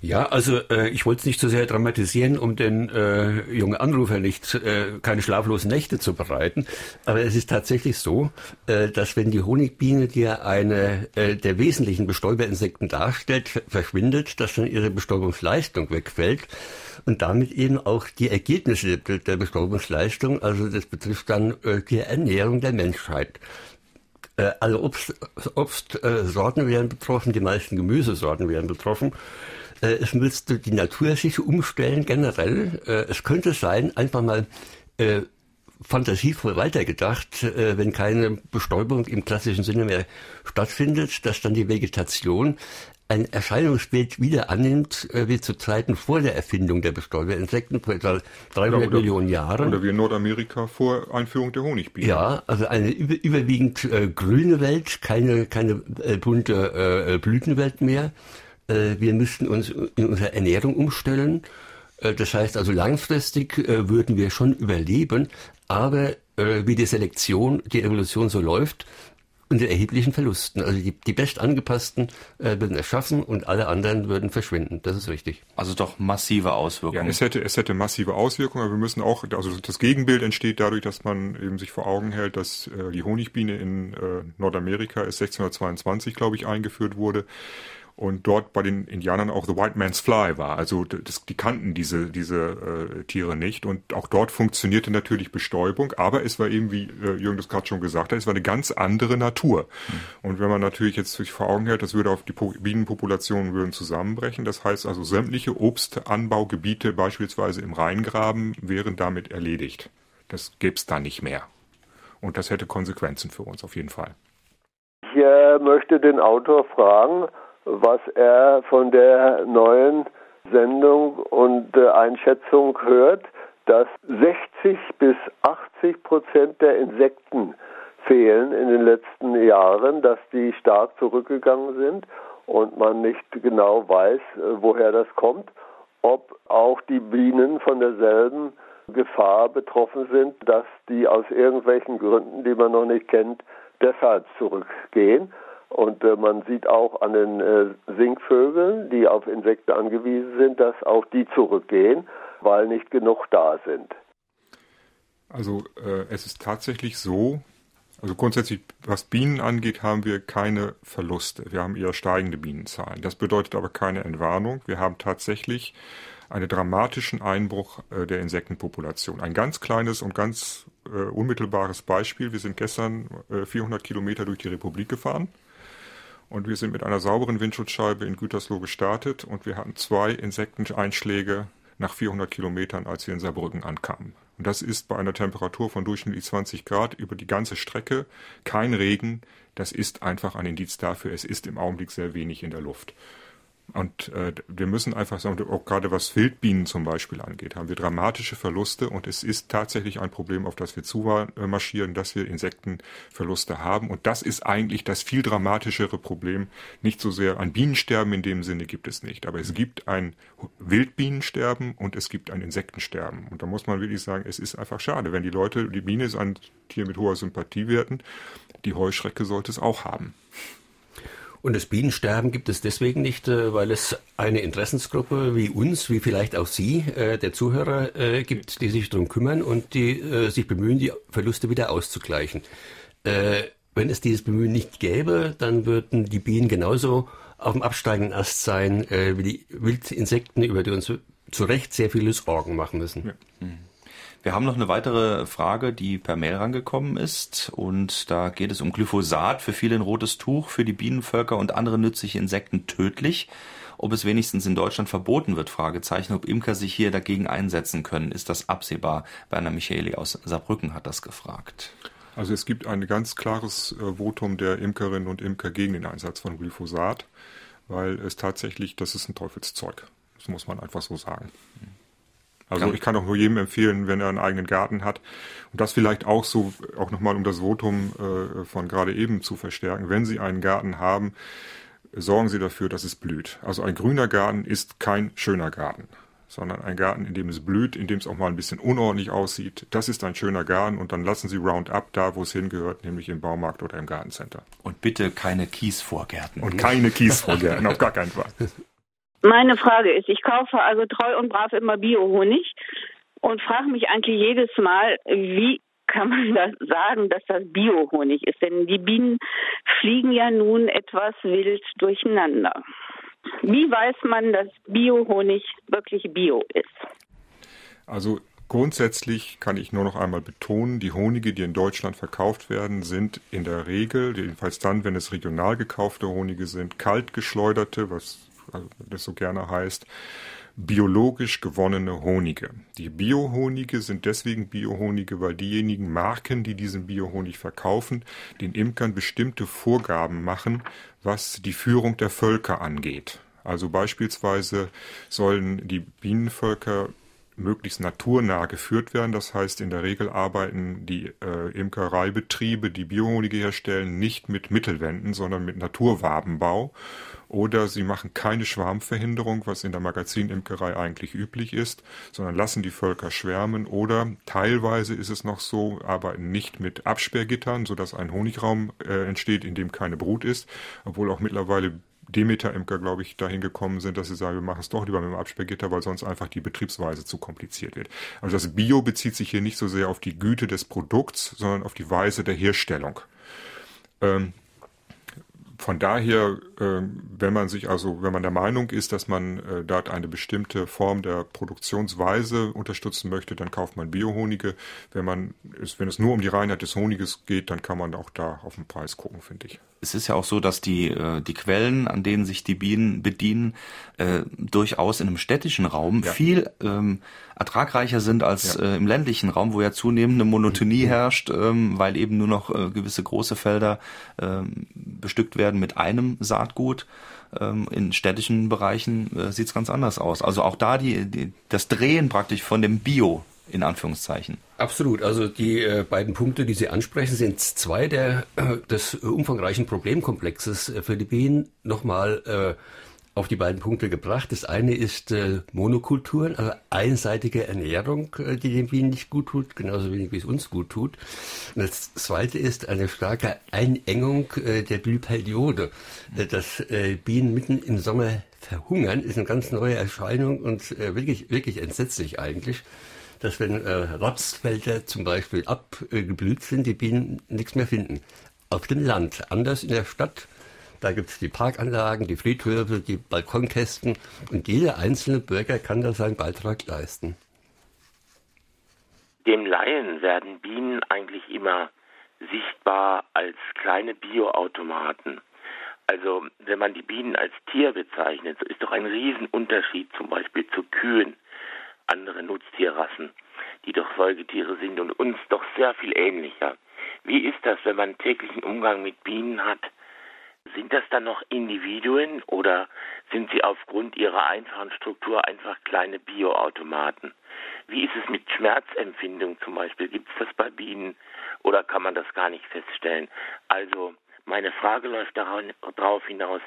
Ja, also äh, ich wollte es nicht so sehr dramatisieren, um den äh, jungen Anrufer nicht äh, keine schlaflosen Nächte zu bereiten. Aber es ist tatsächlich so, äh, dass wenn die Honigbiene, die ja eine äh, der wesentlichen Bestäuberinsekten darstellt, verschwindet, dass dann ihre Bestäubungsleistung wegfällt und damit eben auch die Ergebnisse der Bestäubungsleistung. Also das betrifft dann äh, die Ernährung der Menschheit. Äh, alle Obstsorten Obst, äh, werden betroffen, die meisten Gemüsesorten werden betroffen. Äh, es müsste die Natur sich umstellen generell. Äh, es könnte sein, einfach mal fantasievoll weitergedacht, wenn keine Bestäubung im klassischen Sinne mehr stattfindet, dass dann die Vegetation ein Erscheinungsbild wieder annimmt, äh, wie zu Zeiten vor der Erfindung der Bestäuberinsekten, vor etwa 300 oder, Millionen Jahren. Oder wie in Nordamerika vor Einführung der Honigbienen. Ja, also eine über, überwiegend äh, grüne Welt, keine, keine äh, bunte äh, Blütenwelt mehr. Äh, wir müssten uns in unserer Ernährung umstellen. Äh, das heißt also langfristig würden wir schon überleben, aber wie die Selektion, die Evolution so läuft, unter erheblichen Verlusten. Also die, die bestangepassten äh, würden erschaffen und alle anderen würden verschwinden. Das ist richtig. Also doch massive Auswirkungen. Ja, es hätte, es hätte massive Auswirkungen, aber wir müssen auch, also das Gegenbild entsteht dadurch, dass man eben sich vor Augen hält, dass äh, die Honigbiene in äh, Nordamerika ist 1622, glaube ich, eingeführt wurde und dort bei den Indianern auch The White Man's Fly war. Also das, die kannten diese, diese äh, Tiere nicht und auch dort funktionierte natürlich Bestäubung, aber es war eben, wie äh, Jürgen das gerade schon gesagt hat, es war eine ganz andere Natur. Mhm. Und wenn man natürlich jetzt sich vor Augen hält, das würde auf die Bienenpopulationen würden zusammenbrechen, das heißt also sämtliche Obstanbaugebiete beispielsweise im Rheingraben wären damit erledigt. Das gäbe es da nicht mehr. Und das hätte Konsequenzen für uns auf jeden Fall. Ich äh, möchte den Autor fragen, was er von der neuen Sendung und äh, Einschätzung hört, dass 60 bis 80 Prozent der Insekten fehlen in den letzten Jahren, dass die stark zurückgegangen sind und man nicht genau weiß, äh, woher das kommt, ob auch die Bienen von derselben Gefahr betroffen sind, dass die aus irgendwelchen Gründen, die man noch nicht kennt, deshalb zurückgehen. Und äh, man sieht auch an den äh, Singvögeln, die auf Insekten angewiesen sind, dass auch die zurückgehen, weil nicht genug da sind. Also äh, es ist tatsächlich so, also grundsätzlich, was Bienen angeht, haben wir keine Verluste. Wir haben eher steigende Bienenzahlen. Das bedeutet aber keine Entwarnung. Wir haben tatsächlich einen dramatischen Einbruch äh, der Insektenpopulation. Ein ganz kleines und ganz äh, unmittelbares Beispiel. Wir sind gestern äh, 400 Kilometer durch die Republik gefahren und wir sind mit einer sauberen Windschutzscheibe in Gütersloh gestartet und wir hatten zwei Insekteneinschläge nach 400 Kilometern, als wir in Saarbrücken ankamen. Und das ist bei einer Temperatur von durchschnittlich 20 Grad über die ganze Strecke kein Regen. Das ist einfach ein Indiz dafür, es ist im Augenblick sehr wenig in der Luft. Und äh, wir müssen einfach sagen, auch gerade was Wildbienen zum Beispiel angeht, haben wir dramatische Verluste und es ist tatsächlich ein Problem, auf das wir zumarschieren, dass wir Insektenverluste haben. Und das ist eigentlich das viel dramatischere Problem. Nicht so sehr ein Bienensterben in dem Sinne gibt es nicht, aber es gibt ein Wildbienensterben und es gibt ein Insektensterben. Und da muss man wirklich sagen, es ist einfach schade, wenn die Leute, die Biene ist ein Tier mit hoher Sympathiewerten, die Heuschrecke sollte es auch haben. Und das Bienensterben gibt es deswegen nicht, äh, weil es eine Interessensgruppe wie uns, wie vielleicht auch Sie, äh, der Zuhörer, äh, gibt, die sich darum kümmern und die sich bemühen, die Verluste wieder auszugleichen. Wenn es dieses Bemühen nicht gäbe, dann würden die Bienen genauso auf dem absteigenden Ast sein wie die Wildinsekten, über die uns zu Recht sehr viele Sorgen machen müssen. Ja. Mhm. Wir haben noch eine weitere Frage, die per Mail rangekommen ist. Und da geht es um Glyphosat. Für viele ein rotes Tuch, für die Bienenvölker und andere nützliche Insekten tödlich. Ob es wenigstens in Deutschland verboten wird, Fragezeichen. Ob Imker sich hier dagegen einsetzen können, ist das absehbar? Werner Michaeli aus Saarbrücken hat das gefragt. Also es gibt ein ganz klares äh, Votum der Imkerinnen und Imker gegen den Einsatz von Glyphosat, weil es tatsächlich, das ist ein Teufelszeug. Das muss man einfach so sagen. Also ich kann auch nur jedem empfehlen, wenn er einen eigenen Garten hat. Und das vielleicht auch so, auch nochmal um das Votum äh, von gerade eben zu verstärken. Wenn Sie einen Garten haben, sorgen Sie dafür, dass es blüht. Also ein grüner Garten ist kein schöner Garten, sondern ein Garten, in dem es blüht, in dem es auch mal ein bisschen unordentlich aussieht. Das ist ein schöner Garten und dann lassen Sie Roundup da, wo es hingehört, nämlich im Baumarkt oder im Gartencenter. Und bitte keine Kiesvorgärten. Und keine Kiesvorgärten, auf gar keinen Fall. [laughs] Meine Frage ist, ich kaufe also treu und brav immer Biohonig und frage mich eigentlich jedes Mal, wie kann man das sagen, dass das Biohonig ist? Denn die Bienen fliegen ja nun etwas wild durcheinander. Wie weiß man, dass Biohonig wirklich Bio ist? Also Grundsätzlich kann ich nur noch einmal betonen, die Honige, die in Deutschland verkauft werden, sind in der Regel, jedenfalls dann, wenn es regional gekaufte Honige sind, kalt geschleuderte, was also das so gerne heißt, biologisch gewonnene Honige. Die Biohonige sind deswegen Biohonige, weil diejenigen Marken, die diesen Biohonig verkaufen, den Imkern bestimmte Vorgaben machen, was die Führung der Völker angeht. Also beispielsweise sollen die Bienenvölker möglichst naturnah geführt werden. Das heißt, in der Regel arbeiten die äh, Imkereibetriebe, die Biohonige herstellen, nicht mit Mittelwänden, sondern mit Naturwabenbau. Oder sie machen keine Schwarmverhinderung, was in der Magazinimkerei eigentlich üblich ist, sondern lassen die Völker schwärmen. Oder teilweise ist es noch so, arbeiten nicht mit Absperrgittern, sodass ein Honigraum äh, entsteht, in dem keine Brut ist, obwohl auch mittlerweile Demeter-Imker, glaube ich, dahin gekommen sind, dass sie sagen, wir machen es doch lieber mit dem Absperrgitter, weil sonst einfach die Betriebsweise zu kompliziert wird. Also das Bio bezieht sich hier nicht so sehr auf die Güte des Produkts, sondern auf die Weise der Herstellung. Ähm, von daher, äh, wenn man sich also, wenn man der Meinung ist, dass man äh, dort eine bestimmte Form der Produktionsweise unterstützen möchte, dann kauft man Biohonige. Wenn man es, wenn es nur um die Reinheit des Honiges geht, dann kann man auch da auf den Preis gucken, finde ich es ist ja auch so, dass die, äh, die Quellen, an denen sich die Bienen bedienen, äh, durchaus in einem städtischen Raum ja. viel ähm, ertragreicher sind als ja. äh, im ländlichen Raum, wo ja zunehmend eine Monotonie mhm. herrscht, ähm, weil eben nur noch äh, gewisse große Felder ähm, bestückt werden mit einem Saatgut. Ähm, in städtischen Bereichen äh, sieht es ganz anders aus. Also auch da die, die, das Drehen praktisch von dem Bio in Anführungszeichen. Absolut. Also die äh, beiden Punkte, die Sie ansprechen, sind zwei der äh, des umfangreichen Problemkomplexes äh, für die Bienen nochmal äh, auf die beiden Punkte gebracht. Das eine ist äh, Monokulturen, also einseitige Ernährung, äh, die den Bienen nicht gut tut, genauso wenig wie es uns gut tut. Und das zweite ist eine starke Einengung äh, der Blühperiode. Äh, dass äh, Bienen mitten im Sommer verhungern, ist eine ganz neue Erscheinung und äh, wirklich, wirklich entsetzlich eigentlich dass wenn äh, Rapsfelder zum Beispiel abgeblüht sind, die Bienen nichts mehr finden. Auf dem Land, anders in der Stadt, da gibt es die Parkanlagen, die Friedhöfe, die Balkonkästen und jeder einzelne Bürger kann da seinen Beitrag leisten. Dem Laien werden Bienen eigentlich immer sichtbar als kleine Bioautomaten. Also wenn man die Bienen als Tier bezeichnet, so ist doch ein Riesenunterschied zum Beispiel zu Kühen andere Nutztierrassen, die doch Säugetiere sind und uns doch sehr viel ähnlicher. Wie ist das, wenn man täglichen Umgang mit Bienen hat? Sind das dann noch Individuen oder sind sie aufgrund ihrer einfachen Struktur einfach kleine Bioautomaten? Wie ist es mit Schmerzempfindung zum Beispiel? Gibt es das bei Bienen oder kann man das gar nicht feststellen? Also meine Frage läuft darauf hinaus,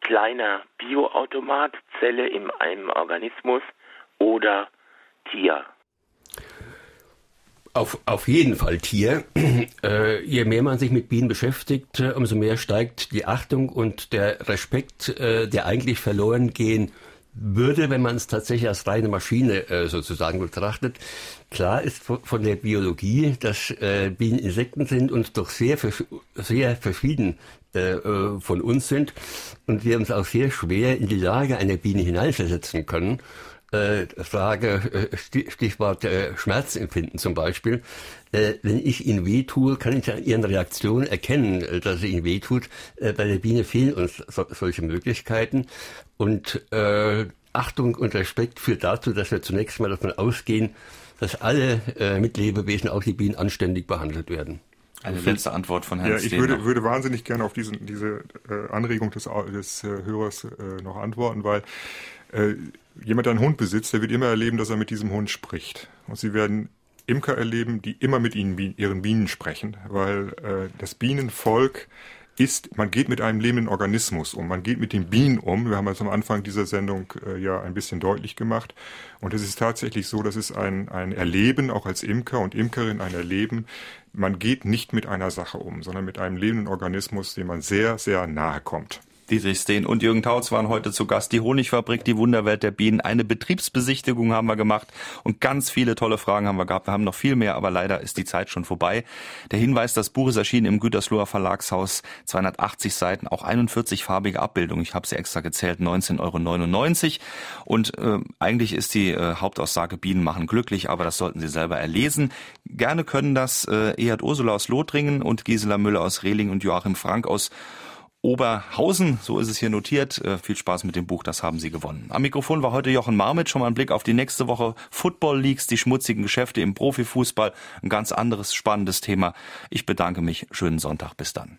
kleiner Bioautomat, Zelle in einem Organismus oder Tier. Auf, auf jeden Fall Tier. [clears throat] Äh, je mehr man sich mit Bienen beschäftigt, äh, umso mehr steigt die Achtung und der Respekt, äh, der eigentlich verloren gehen würde, wenn man es tatsächlich als reine Maschine äh, sozusagen betrachtet. Klar ist von der Biologie, dass äh, Bienen Insekten sind und doch sehr, sehr verschieden äh, äh, von uns sind und wir uns auch sehr schwer in die Lage einer Biene hineinversetzen können. Äh, Frage, äh, Stichwort äh, Schmerzempfinden zum Beispiel. Äh, wenn ich Ihnen wehtue, kann ich an Ihren Reaktionen erkennen, dass es Ihnen wehtut. Äh, bei der Biene fehlen uns so, solche Möglichkeiten. Und äh, Achtung und Respekt führt dazu, dass wir zunächst mal davon ausgehen, dass alle äh, Mitlebewesen, auch die Bienen, anständig behandelt werden. Eine letzte Antwort von Herrn Ja, ich würde, würde wahnsinnig gerne auf diesen, diese äh, Anregung des, des äh, Hörers äh, noch antworten, weil jemand, der einen Hund besitzt, der wird immer erleben, dass er mit diesem Hund spricht. Und Sie werden Imker erleben, die immer mit ihnen, ihren Bienen sprechen, weil äh, das Bienenvolk ist, man geht mit einem lebenden Organismus um, man geht mit den Bienen um. Wir haben das am Anfang dieser Sendung äh, ja ein bisschen deutlich gemacht. Und es ist tatsächlich so, dass es ein, ein Erleben, auch als Imker und Imkerin ein Erleben, man geht nicht mit einer Sache um, sondern mit einem lebenden Organismus, dem man sehr, sehr nahe kommt. Dietrich Steen und Jürgen Tautz waren heute zu Gast. Die Honigfabrik, die Wunderwelt der Bienen. Eine Betriebsbesichtigung haben wir gemacht und ganz viele tolle Fragen haben wir gehabt. Wir haben noch viel mehr, aber leider ist die Zeit schon vorbei. Der Hinweis, das Buch ist erschienen im Gütersloher Verlagshaus. 280 Seiten, auch 41 farbige Abbildungen. Ich habe sie extra gezählt, 19,99 Euro. Und äh, eigentlich ist die äh, Hauptaussage, Bienen machen glücklich, aber das sollten Sie selber erlesen. Gerne können das äh, Ehard Ursula aus Lothringen und Gisela Müller aus Rehling und Joachim Frank aus Oberhausen, so ist es hier notiert. Äh, viel Spaß mit dem Buch, das haben Sie gewonnen. Am Mikrofon war heute Jochen Marmit. Schon mal ein Blick auf die nächste Woche. Football Leagues, die schmutzigen Geschäfte im Profifußball. Ein ganz anderes spannendes Thema. Ich bedanke mich. Schönen Sonntag. Bis dann.